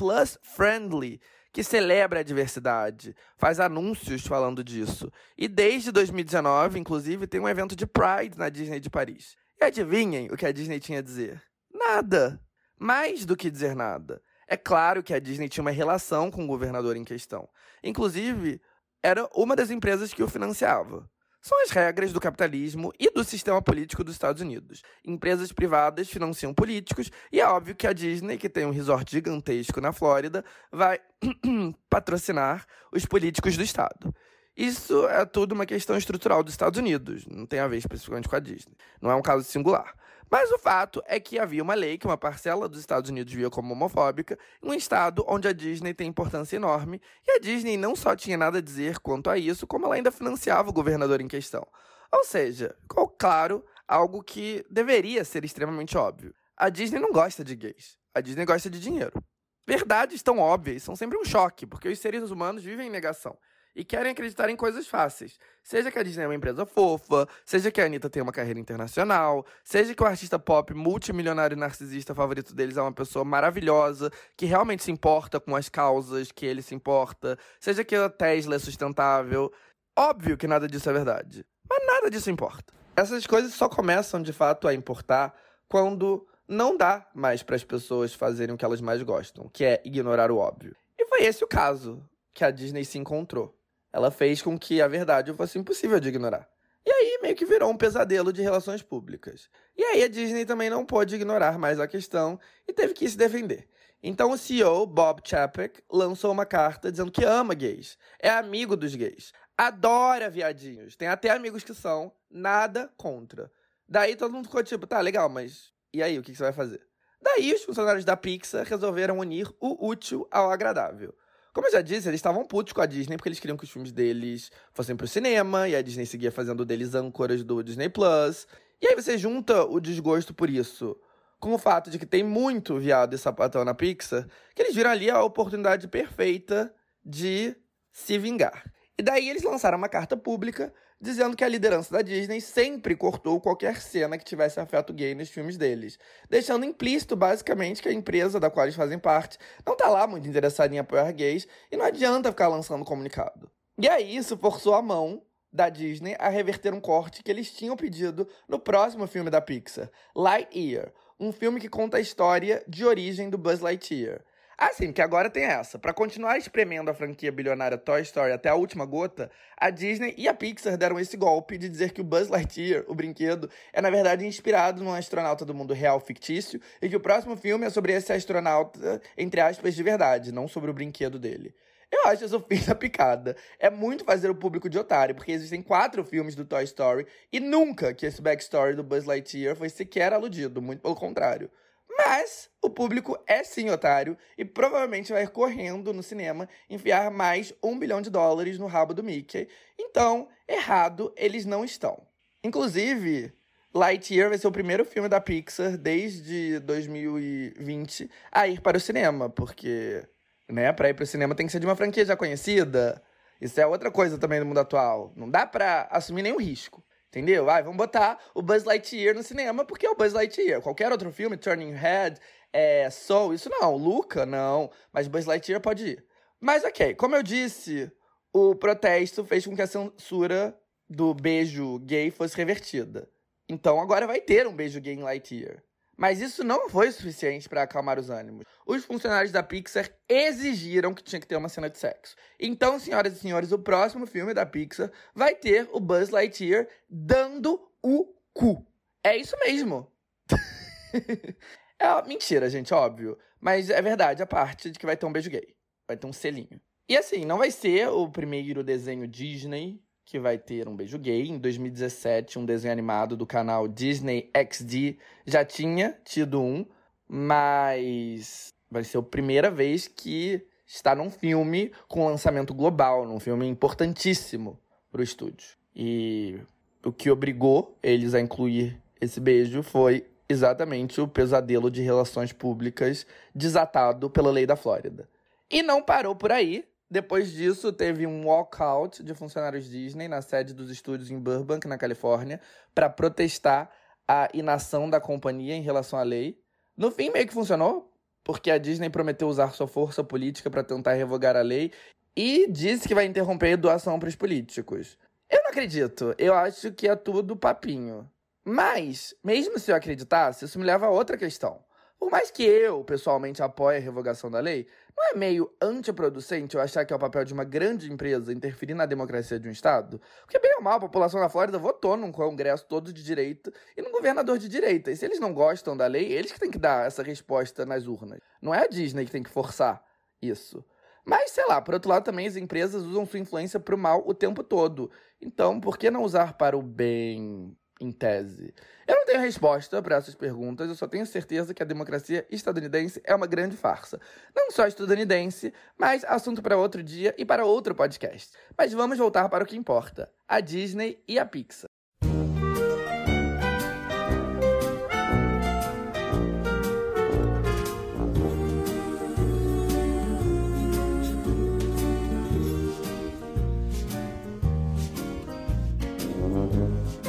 friendly, que celebra a diversidade, faz anúncios falando disso. E desde 2019, inclusive, tem um evento de Pride na Disney de Paris. E adivinhem o que a Disney tinha a dizer? Nada. Mais do que dizer nada. É claro que a Disney tinha uma relação com o governador em questão. Inclusive, era uma das empresas que o financiava são as regras do capitalismo e do sistema político dos Estados Unidos. Empresas privadas financiam políticos e é óbvio que a Disney, que tem um resort gigantesco na Flórida, vai [clears throat] patrocinar os políticos do estado. Isso é tudo uma questão estrutural dos Estados Unidos, não tem a ver especificamente com a Disney. Não é um caso singular. Mas o fato é que havia uma lei que uma parcela dos Estados Unidos via como homofóbica, um estado onde a Disney tem importância enorme, e a Disney não só tinha nada a dizer quanto a isso, como ela ainda financiava o governador em questão. Ou seja, claro algo que deveria ser extremamente óbvio. A Disney não gosta de gays. A Disney gosta de dinheiro. Verdades tão óbvias são sempre um choque, porque os seres humanos vivem em negação e querem acreditar em coisas fáceis. Seja que a Disney é uma empresa fofa, seja que a Anitta tem uma carreira internacional, seja que o artista pop multimilionário narcisista favorito deles é uma pessoa maravilhosa, que realmente se importa com as causas que ele se importa, seja que a Tesla é sustentável. Óbvio que nada disso é verdade. Mas nada disso importa. Essas coisas só começam de fato a importar quando não dá mais para as pessoas fazerem o que elas mais gostam, que é ignorar o óbvio. E foi esse o caso que a Disney se encontrou. Ela fez com que a verdade fosse impossível de ignorar. E aí meio que virou um pesadelo de relações públicas. E aí a Disney também não pôde ignorar mais a questão e teve que se defender. Então o CEO, Bob Chapek, lançou uma carta dizendo que ama gays, é amigo dos gays, adora viadinhos, tem até amigos que são, nada contra. Daí todo mundo ficou tipo, tá, legal, mas e aí, o que você vai fazer? Daí os funcionários da Pixar resolveram unir o útil ao agradável. Como eu já disse, eles estavam putos com a Disney porque eles queriam que os filmes deles fossem pro cinema e a Disney seguia fazendo deles âncoras do Disney Plus. E aí você junta o desgosto por isso com o fato de que tem muito viado e sapatão na Pixar, que eles viram ali a oportunidade perfeita de se vingar. E daí eles lançaram uma carta pública dizendo que a liderança da Disney sempre cortou qualquer cena que tivesse afeto gay nos filmes deles, deixando implícito basicamente que a empresa da qual eles fazem parte não tá lá muito interessada em apoiar gays e não adianta ficar lançando comunicado. E aí isso forçou a mão da Disney a reverter um corte que eles tinham pedido no próximo filme da Pixar, Lightyear, um filme que conta a história de origem do Buzz Lightyear. Ah, sim, porque agora tem essa. Para continuar espremendo a franquia bilionária Toy Story até a última gota, a Disney e a Pixar deram esse golpe de dizer que o Buzz Lightyear, o brinquedo, é na verdade inspirado num astronauta do mundo real fictício e que o próximo filme é sobre esse astronauta, entre aspas, de verdade, não sobre o brinquedo dele. Eu acho isso fim da picada. É muito fazer o público de otário, porque existem quatro filmes do Toy Story e nunca que esse backstory do Buzz Lightyear foi sequer aludido, muito pelo contrário. Mas o público é sim otário e provavelmente vai correndo no cinema enfiar mais um bilhão de dólares no rabo do Mickey. Então, errado eles não estão. Inclusive, Lightyear vai ser o primeiro filme da Pixar desde 2020 a ir para o cinema, porque, né, para ir para o cinema tem que ser de uma franquia já conhecida. Isso é outra coisa também no mundo atual. Não dá para assumir nenhum risco. Entendeu? Ah, vamos botar o Buzz Lightyear no cinema porque é o Buzz Lightyear. Qualquer outro filme, Turning Head, é, Soul, isso não. Luca, não. Mas Buzz Lightyear pode ir. Mas ok, como eu disse, o protesto fez com que a censura do beijo gay fosse revertida. Então agora vai ter um beijo gay em Lightyear. Mas isso não foi suficiente para acalmar os ânimos. Os funcionários da Pixar exigiram que tinha que ter uma cena de sexo. Então, senhoras e senhores, o próximo filme da Pixar vai ter o Buzz Lightyear dando o cu. É isso mesmo. [laughs] é mentira, gente, óbvio. Mas é verdade a parte de que vai ter um beijo gay. Vai ter um selinho. E assim, não vai ser o primeiro desenho Disney que vai ter um beijo gay. Em 2017, um desenho animado do canal Disney XD já tinha tido um, mas vai ser a primeira vez que está num filme com lançamento global, num filme importantíssimo para o estúdio. E o que obrigou eles a incluir esse beijo foi exatamente o pesadelo de relações públicas desatado pela lei da Flórida. E não parou por aí. Depois disso, teve um walkout de funcionários Disney na sede dos estúdios em Burbank, na Califórnia, para protestar a inação da companhia em relação à lei. No fim, meio que funcionou, porque a Disney prometeu usar sua força política para tentar revogar a lei e disse que vai interromper doação para os políticos. Eu não acredito. Eu acho que é tudo papinho. Mas, mesmo se eu acreditasse, isso me leva a outra questão. Por mais que eu, pessoalmente, apoie a revogação da lei, não é meio antiproducente eu achar que é o papel de uma grande empresa interferir na democracia de um Estado? Porque, bem ou mal, a população da Flórida votou num congresso todo de direita e num governador de direita. E se eles não gostam da lei, eles que têm que dar essa resposta nas urnas. Não é a Disney que tem que forçar isso. Mas, sei lá, por outro lado, também as empresas usam sua influência para o mal o tempo todo. Então, por que não usar para o bem? Em tese? Eu não tenho resposta para essas perguntas, eu só tenho certeza que a democracia estadunidense é uma grande farsa. Não só estadunidense, mas assunto para outro dia e para outro podcast. Mas vamos voltar para o que importa: a Disney e a Pixar.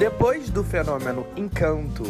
Depois do fenômeno Encanto,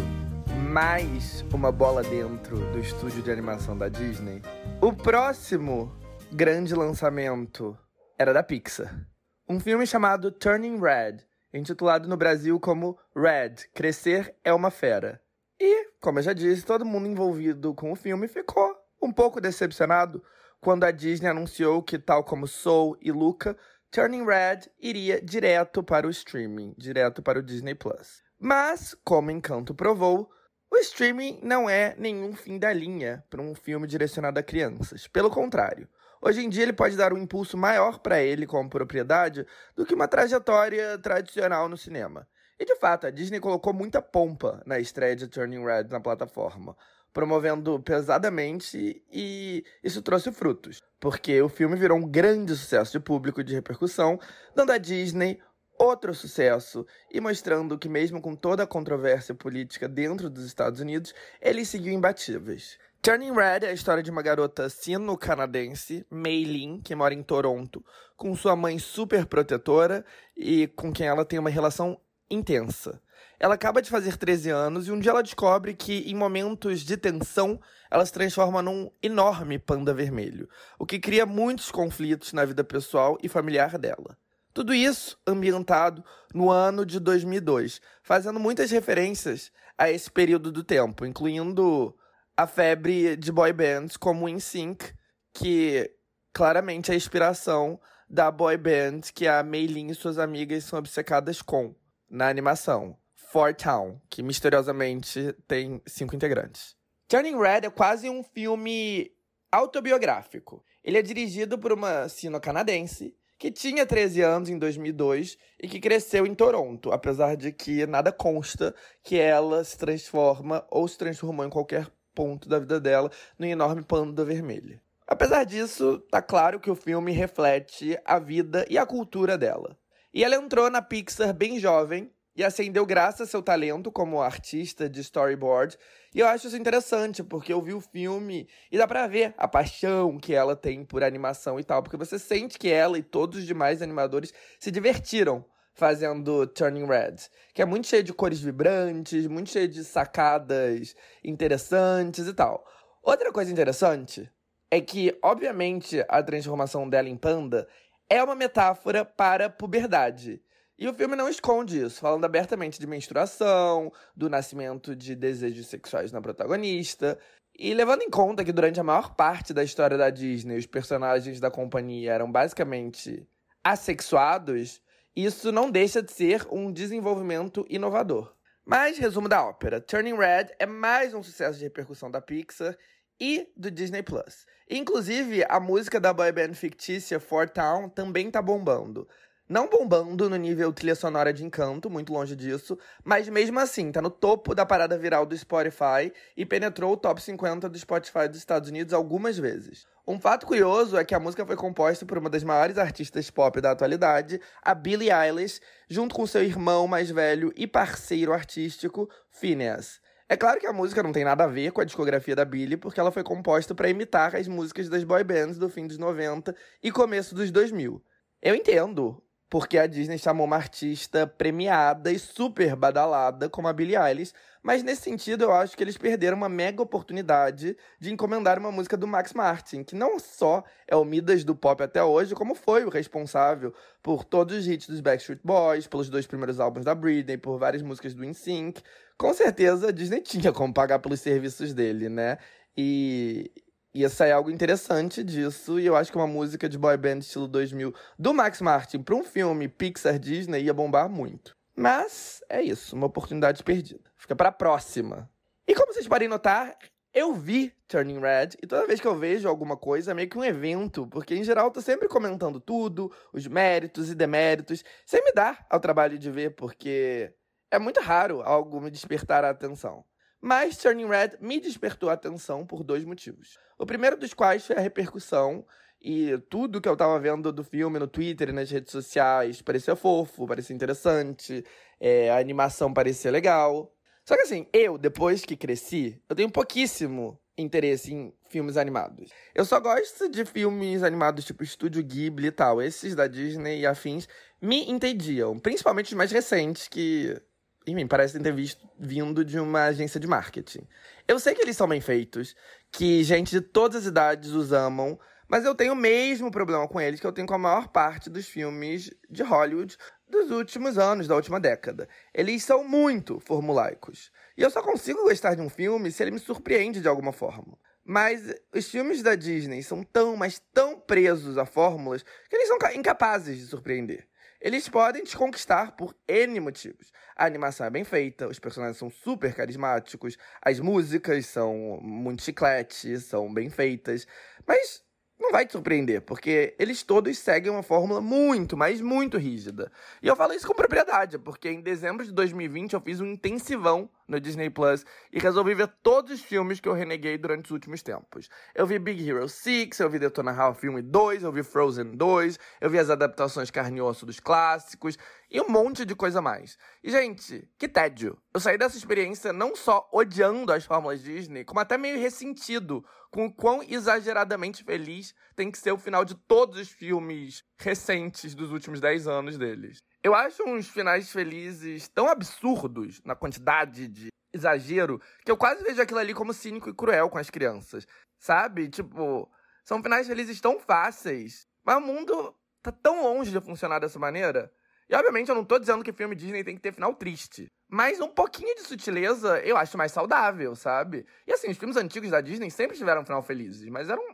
mais uma bola dentro do estúdio de animação da Disney, o próximo grande lançamento era da Pixar. Um filme chamado Turning Red, intitulado no Brasil como Red Crescer é uma Fera. E, como eu já disse, todo mundo envolvido com o filme ficou um pouco decepcionado quando a Disney anunciou que, tal como Soul e Luca, Turning Red iria direto para o streaming, direto para o Disney Plus. Mas, como Encanto provou, o streaming não é nenhum fim da linha para um filme direcionado a crianças. Pelo contrário, hoje em dia ele pode dar um impulso maior para ele como propriedade do que uma trajetória tradicional no cinema. E de fato, a Disney colocou muita pompa na estreia de Turning Red na plataforma promovendo pesadamente e isso trouxe frutos, porque o filme virou um grande sucesso de público e de repercussão, dando à Disney outro sucesso e mostrando que mesmo com toda a controvérsia política dentro dos Estados Unidos, eles seguiam imbatíveis. Turning Red é a história de uma garota sino-canadense, Mei Lin, que mora em Toronto, com sua mãe super protetora e com quem ela tem uma relação intensa. Ela acaba de fazer 13 anos e um dia ela descobre que, em momentos de tensão, ela se transforma num enorme panda vermelho, o que cria muitos conflitos na vida pessoal e familiar dela. Tudo isso ambientado no ano de 2002, fazendo muitas referências a esse período do tempo, incluindo a febre de boy bands como o NSYNC, que claramente é a inspiração da boy band que a Meilin e suas amigas são obcecadas com na animação. Fort Town, que misteriosamente tem cinco integrantes. Turning Red é quase um filme autobiográfico. Ele é dirigido por uma sino-canadense que tinha 13 anos em 2002 e que cresceu em Toronto, apesar de que nada consta que ela se transforma ou se transformou em qualquer ponto da vida dela no enorme panda vermelha. Apesar disso, tá claro que o filme reflete a vida e a cultura dela. E ela entrou na Pixar bem jovem e ascendeu graças ao seu talento como artista de storyboard. E eu acho isso interessante, porque eu vi o filme e dá pra ver a paixão que ela tem por animação e tal, porque você sente que ela e todos os demais animadores se divertiram fazendo Turning Red, que é muito cheio de cores vibrantes, muito cheio de sacadas interessantes e tal. Outra coisa interessante é que, obviamente, a transformação dela em panda é uma metáfora para puberdade. E o filme não esconde isso, falando abertamente de menstruação, do nascimento de desejos sexuais na protagonista. E levando em conta que durante a maior parte da história da Disney os personagens da companhia eram basicamente assexuados, isso não deixa de ser um desenvolvimento inovador. Mas, resumo da ópera: Turning Red é mais um sucesso de repercussão da Pixar e do Disney Plus. Inclusive, a música da boy band fictícia Four Town também tá bombando. Não bombando no nível trilha sonora de encanto, muito longe disso, mas mesmo assim, tá no topo da parada viral do Spotify e penetrou o top 50 do Spotify dos Estados Unidos algumas vezes. Um fato curioso é que a música foi composta por uma das maiores artistas pop da atualidade, a Billie Eilish, junto com seu irmão mais velho e parceiro artístico, Phineas. É claro que a música não tem nada a ver com a discografia da Billie, porque ela foi composta para imitar as músicas das boy bands do fim dos 90 e começo dos 2000. Eu entendo porque a Disney chamou uma artista premiada e super badalada como a Billie Eilish, mas nesse sentido eu acho que eles perderam uma mega oportunidade de encomendar uma música do Max Martin, que não só é o Midas do pop até hoje, como foi o responsável por todos os hits dos Backstreet Boys, pelos dois primeiros álbuns da Britney, por várias músicas do NSYNC. Com certeza a Disney tinha como pagar pelos serviços dele, né? E, ia sair algo interessante disso. E eu acho que uma música de boy band estilo 2000 do Max Martin para um filme Pixar Disney ia bombar muito. Mas é isso, uma oportunidade perdida. Fica para próxima. E como vocês podem notar, eu vi Turning Red e toda vez que eu vejo alguma coisa é meio que um evento, porque em geral eu tô sempre comentando tudo, os méritos e deméritos, sem me dar ao trabalho de ver, porque é muito raro algo me despertar a atenção. Mas Turning Red me despertou a atenção por dois motivos. O primeiro dos quais foi a repercussão e tudo que eu tava vendo do filme no Twitter e nas redes sociais parecia fofo, parecia interessante, é, a animação parecia legal. Só que assim, eu, depois que cresci, eu tenho pouquíssimo interesse em filmes animados. Eu só gosto de filmes animados tipo Estúdio Ghibli e tal. Esses da Disney e afins me entendiam, principalmente os mais recentes que enfim, parecem ter visto, vindo de uma agência de marketing. Eu sei que eles são bem feitos, que gente de todas as idades os amam, mas eu tenho o mesmo problema com eles que eu tenho com a maior parte dos filmes de Hollywood dos últimos anos, da última década. Eles são muito formulaicos. E eu só consigo gostar de um filme se ele me surpreende de alguma forma. Mas os filmes da Disney são tão, mas tão presos a fórmulas que eles são incapazes de surpreender. Eles podem te conquistar por N motivos. A animação é bem feita, os personagens são super carismáticos, as músicas são muito chiclete, são bem feitas, mas não vai te surpreender, porque eles todos seguem uma fórmula muito, mas muito rígida. E eu falo isso com propriedade, porque em dezembro de 2020 eu fiz um intensivão no Disney Plus e resolvi ver todos os filmes que eu reneguei durante os últimos tempos. Eu vi Big Hero 6, eu vi Detona Ralph Filme 2, eu vi Frozen 2, eu vi as adaptações carne e osso dos clássicos e um monte de coisa mais. E, gente, que tédio. Eu saí dessa experiência não só odiando as fórmulas Disney, como até meio ressentido com o quão exageradamente feliz tem que ser o final de todos os filmes recentes dos últimos 10 anos deles. Eu acho uns finais felizes tão absurdos na quantidade de exagero que eu quase vejo aquilo ali como cínico e cruel com as crianças. Sabe? Tipo, são finais felizes tão fáceis, mas o mundo tá tão longe de funcionar dessa maneira. E obviamente eu não tô dizendo que filme Disney tem que ter final triste. Mas um pouquinho de sutileza eu acho mais saudável, sabe? E assim, os filmes antigos da Disney sempre tiveram final felizes, mas eram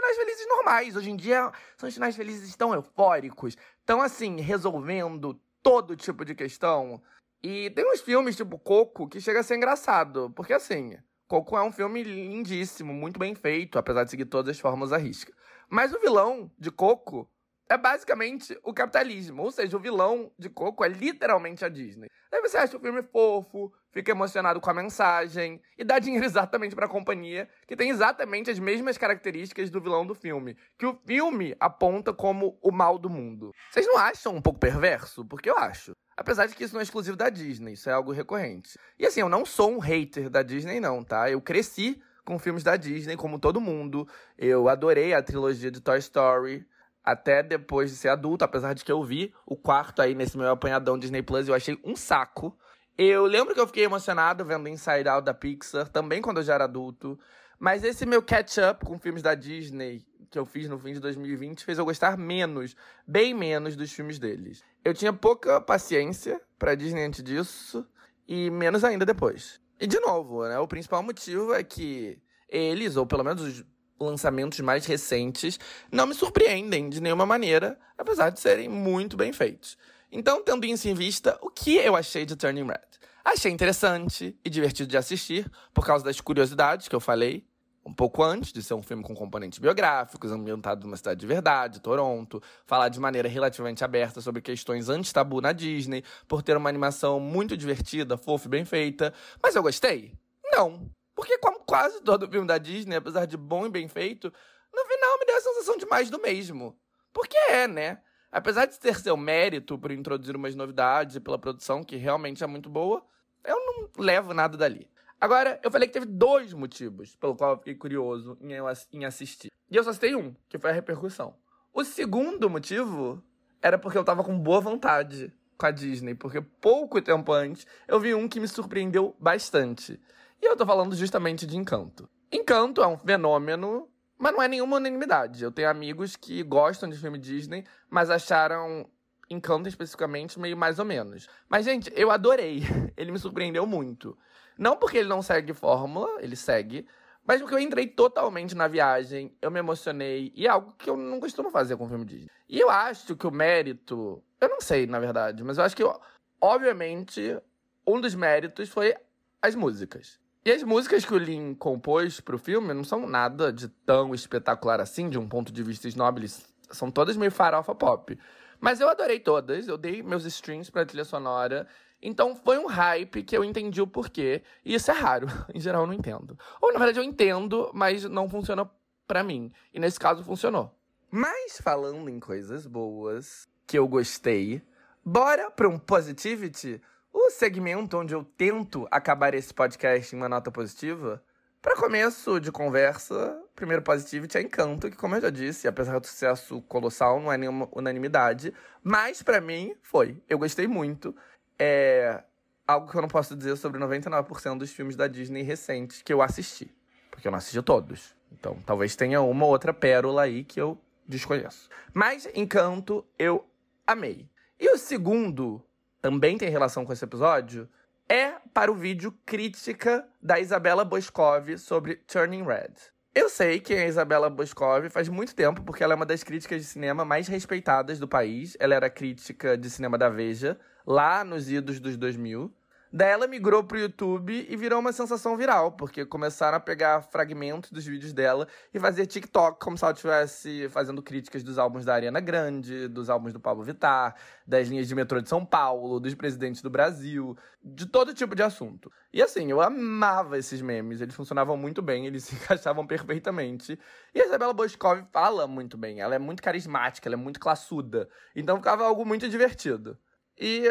finais felizes normais. Hoje em dia são os finais felizes tão eufóricos, tão assim, resolvendo todo tipo de questão. E tem uns filmes tipo Coco que chega a ser engraçado, porque assim, Coco é um filme lindíssimo, muito bem feito, apesar de seguir todas as formas à risca. Mas o vilão de Coco é basicamente o capitalismo. Ou seja, o vilão de Coco é literalmente a Disney. Daí você acha o filme fofo, fica emocionado com a mensagem e dá dinheiro [laughs] exatamente para a companhia, que tem exatamente as mesmas características do vilão do filme, que o filme aponta como o mal do mundo. Vocês não acham um pouco perverso? Porque eu acho. Apesar de que isso não é exclusivo da Disney, isso é algo recorrente. E assim, eu não sou um hater da Disney, não, tá? Eu cresci com filmes da Disney, como todo mundo. Eu adorei a trilogia de Toy Story até depois de ser adulto, apesar de que eu vi o quarto aí nesse meu apanhadão Disney Plus eu achei um saco. Eu lembro que eu fiquei emocionado vendo Inside Out da Pixar, também quando eu já era adulto. Mas esse meu catch-up com filmes da Disney que eu fiz no fim de 2020 fez eu gostar menos, bem menos dos filmes deles. Eu tinha pouca paciência pra Disney antes disso e menos ainda depois. E de novo, né, o principal motivo é que eles, ou pelo menos os lançamentos mais recentes não me surpreendem de nenhuma maneira, apesar de serem muito bem feitos. Então, tendo isso em vista, o que eu achei de Turning Red? Achei interessante e divertido de assistir, por causa das curiosidades que eu falei um pouco antes, de ser um filme com componentes biográficos, ambientado numa cidade de verdade, Toronto, falar de maneira relativamente aberta sobre questões anti-tabu na Disney, por ter uma animação muito divertida, fofa e bem feita. Mas eu gostei? Não. Porque, como quase todo filme da Disney, apesar de bom e bem feito, no final me deu a sensação de mais do mesmo. Porque é, né? Apesar de ter seu mérito por introduzir umas novidades e pela produção, que realmente é muito boa, eu não levo nada dali. Agora, eu falei que teve dois motivos pelo qual eu fiquei curioso em, em assistir. E eu só citei um, que foi a repercussão. O segundo motivo era porque eu tava com boa vontade com a Disney, porque pouco tempo antes eu vi um que me surpreendeu bastante. E eu tô falando justamente de Encanto. Encanto é um fenômeno, mas não é nenhuma unanimidade. Eu tenho amigos que gostam de filme Disney, mas acharam Encanto especificamente meio mais ou menos. Mas, gente, eu adorei. [laughs] Ele me surpreendeu muito. Não porque ele não segue fórmula, ele segue, mas porque eu entrei totalmente na viagem, eu me emocionei, e é algo que eu não costumo fazer com filme Disney. E eu acho que o mérito. Eu não sei, na verdade, mas eu acho que, obviamente, um dos méritos foi as músicas. E as músicas que o Lin compôs pro filme não são nada de tão espetacular assim, de um ponto de vista snob, são todas meio farofa pop. Mas eu adorei todas, eu dei meus streams pra trilha sonora, então foi um hype que eu entendi o porquê, e isso é raro, [laughs] em geral eu não entendo. Ou na verdade eu entendo, mas não funciona pra mim, e nesse caso funcionou. Mas falando em coisas boas, que eu gostei, bora pra um positivity? O segmento onde eu tento acabar esse podcast em uma nota positiva. Para começo de conversa, primeiro positivity é Encanto, que como eu já disse, apesar do sucesso colossal, não é nenhuma unanimidade, mas para mim foi. Eu gostei muito. É algo que eu não posso dizer sobre 99% dos filmes da Disney recentes que eu assisti, porque eu não assisti todos. Então, talvez tenha uma ou outra pérola aí que eu desconheço. Mas Encanto eu amei. E o segundo também tem relação com esse episódio, é para o vídeo crítica da Isabela Boscov sobre Turning Red. Eu sei que a Isabela Boscov faz muito tempo, porque ela é uma das críticas de cinema mais respeitadas do país. Ela era crítica de cinema da Veja, lá nos idos dos 2000. Daí ela migrou pro YouTube e virou uma sensação viral, porque começaram a pegar fragmentos dos vídeos dela e fazer TikTok como se ela estivesse fazendo críticas dos álbuns da Ariana Grande, dos álbuns do Pablo Vittar, das linhas de metrô de São Paulo, dos presidentes do Brasil, de todo tipo de assunto. E assim, eu amava esses memes, eles funcionavam muito bem, eles [laughs] se encaixavam perfeitamente. E a Isabela Boscov fala muito bem, ela é muito carismática, ela é muito classuda. Então ficava algo muito divertido. E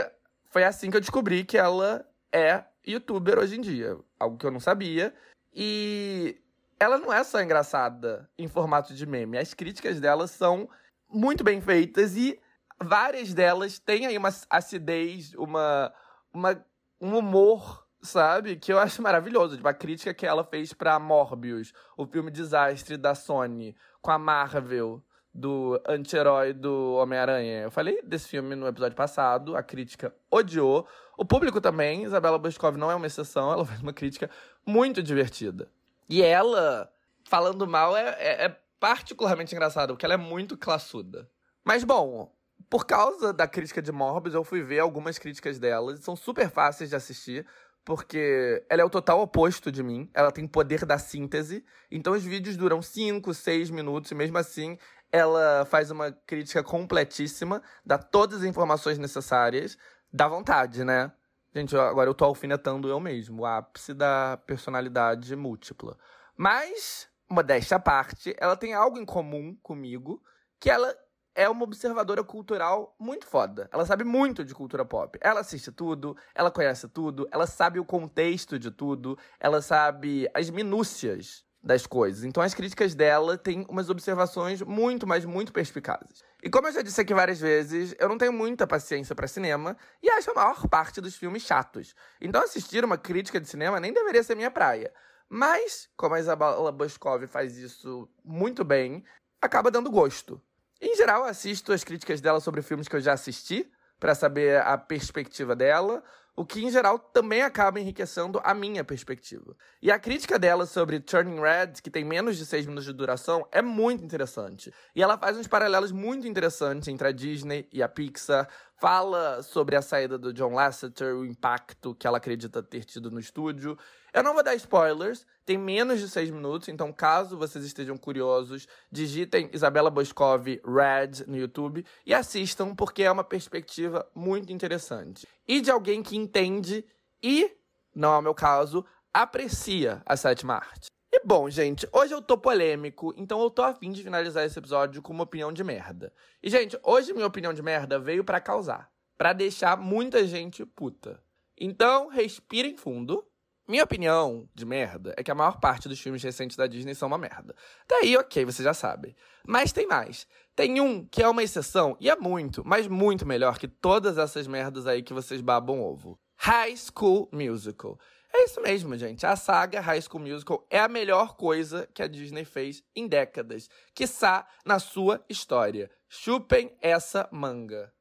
foi assim que eu descobri que ela é youtuber hoje em dia. Algo que eu não sabia. E ela não é só engraçada em formato de meme. As críticas dela são muito bem feitas e várias delas têm aí uma acidez, uma, uma um humor, sabe? Que eu acho maravilhoso. Tipo, a crítica que ela fez pra Morbius, o filme desastre da Sony, com a Marvel, do anti-herói do Homem-Aranha. Eu falei desse filme no episódio passado, a crítica odiou. O público também, Isabela Boscov não é uma exceção, ela [laughs] fez uma crítica muito divertida. E ela, falando mal, é, é, é particularmente engraçado, porque ela é muito classuda. Mas bom, por causa da crítica de Morbius, eu fui ver algumas críticas delas, são super fáceis de assistir, porque ela é o total oposto de mim. Ela tem poder da síntese. Então os vídeos duram 5, 6 minutos, e mesmo assim ela faz uma crítica completíssima, dá todas as informações necessárias, dá vontade, né? Gente, agora eu tô alfinetando eu mesmo, o ápice da personalidade múltipla. Mas, modéstia à parte, ela tem algo em comum comigo, que ela é uma observadora cultural muito foda. Ela sabe muito de cultura pop. Ela assiste tudo, ela conhece tudo, ela sabe o contexto de tudo, ela sabe as minúcias das coisas. Então as críticas dela têm umas observações muito, mas muito perspicazes. E como eu já disse aqui várias vezes, eu não tenho muita paciência para cinema e acho a maior parte dos filmes chatos. Então assistir uma crítica de cinema nem deveria ser minha praia. Mas, como a Isabela Boscov faz isso muito bem, acaba dando gosto. Em geral, assisto as críticas dela sobre filmes que eu já assisti, para saber a perspectiva dela, o que em geral também acaba enriquecendo a minha perspectiva. E a crítica dela sobre Turning Red, que tem menos de 6 minutos de duração, é muito interessante. E ela faz uns paralelos muito interessantes entre a Disney e a Pixar, fala sobre a saída do John Lasseter, o impacto que ela acredita ter tido no estúdio, eu não vou dar spoilers, tem menos de seis minutos, então caso vocês estejam curiosos, digitem Isabela Boscov Red no YouTube e assistam, porque é uma perspectiva muito interessante. E de alguém que entende e, não é o meu caso, aprecia a sétima arte. E bom, gente, hoje eu tô polêmico, então eu tô afim de finalizar esse episódio com uma opinião de merda. E, gente, hoje minha opinião de merda veio para causar, para deixar muita gente puta. Então, respirem fundo minha opinião de merda é que a maior parte dos filmes recentes da Disney são uma merda. Daí, ok, você já sabe. Mas tem mais. Tem um que é uma exceção e é muito, mas muito melhor que todas essas merdas aí que vocês babam ovo. High School Musical. É isso mesmo, gente. A saga High School Musical é a melhor coisa que a Disney fez em décadas, quiçá na sua história. Chupem essa manga.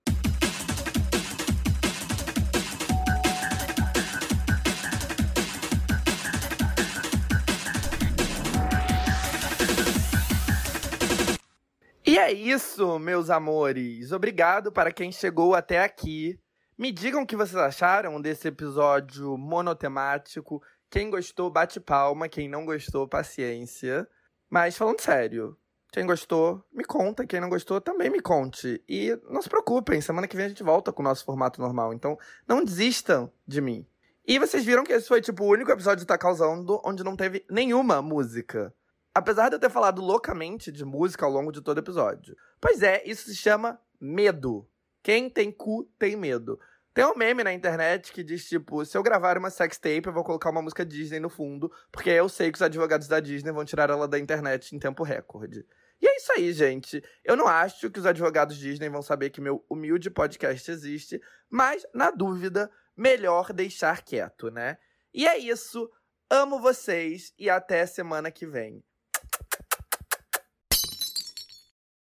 E é isso, meus amores. Obrigado para quem chegou até aqui. Me digam o que vocês acharam desse episódio monotemático. Quem gostou, bate palma. Quem não gostou, paciência. Mas falando sério, quem gostou, me conta. Quem não gostou, também me conte. E não se preocupem, semana que vem a gente volta com o nosso formato normal. Então, não desistam de mim. E vocês viram que esse foi, tipo, o único episódio de Tá Causando onde não teve nenhuma música. Apesar de eu ter falado loucamente de música ao longo de todo o episódio. Pois é, isso se chama medo. Quem tem cu tem medo. Tem um meme na internet que diz, tipo, se eu gravar uma sextape, eu vou colocar uma música Disney no fundo, porque eu sei que os advogados da Disney vão tirar ela da internet em tempo recorde. E é isso aí, gente. Eu não acho que os advogados Disney vão saber que meu humilde podcast existe, mas, na dúvida, melhor deixar quieto, né? E é isso. Amo vocês e até semana que vem.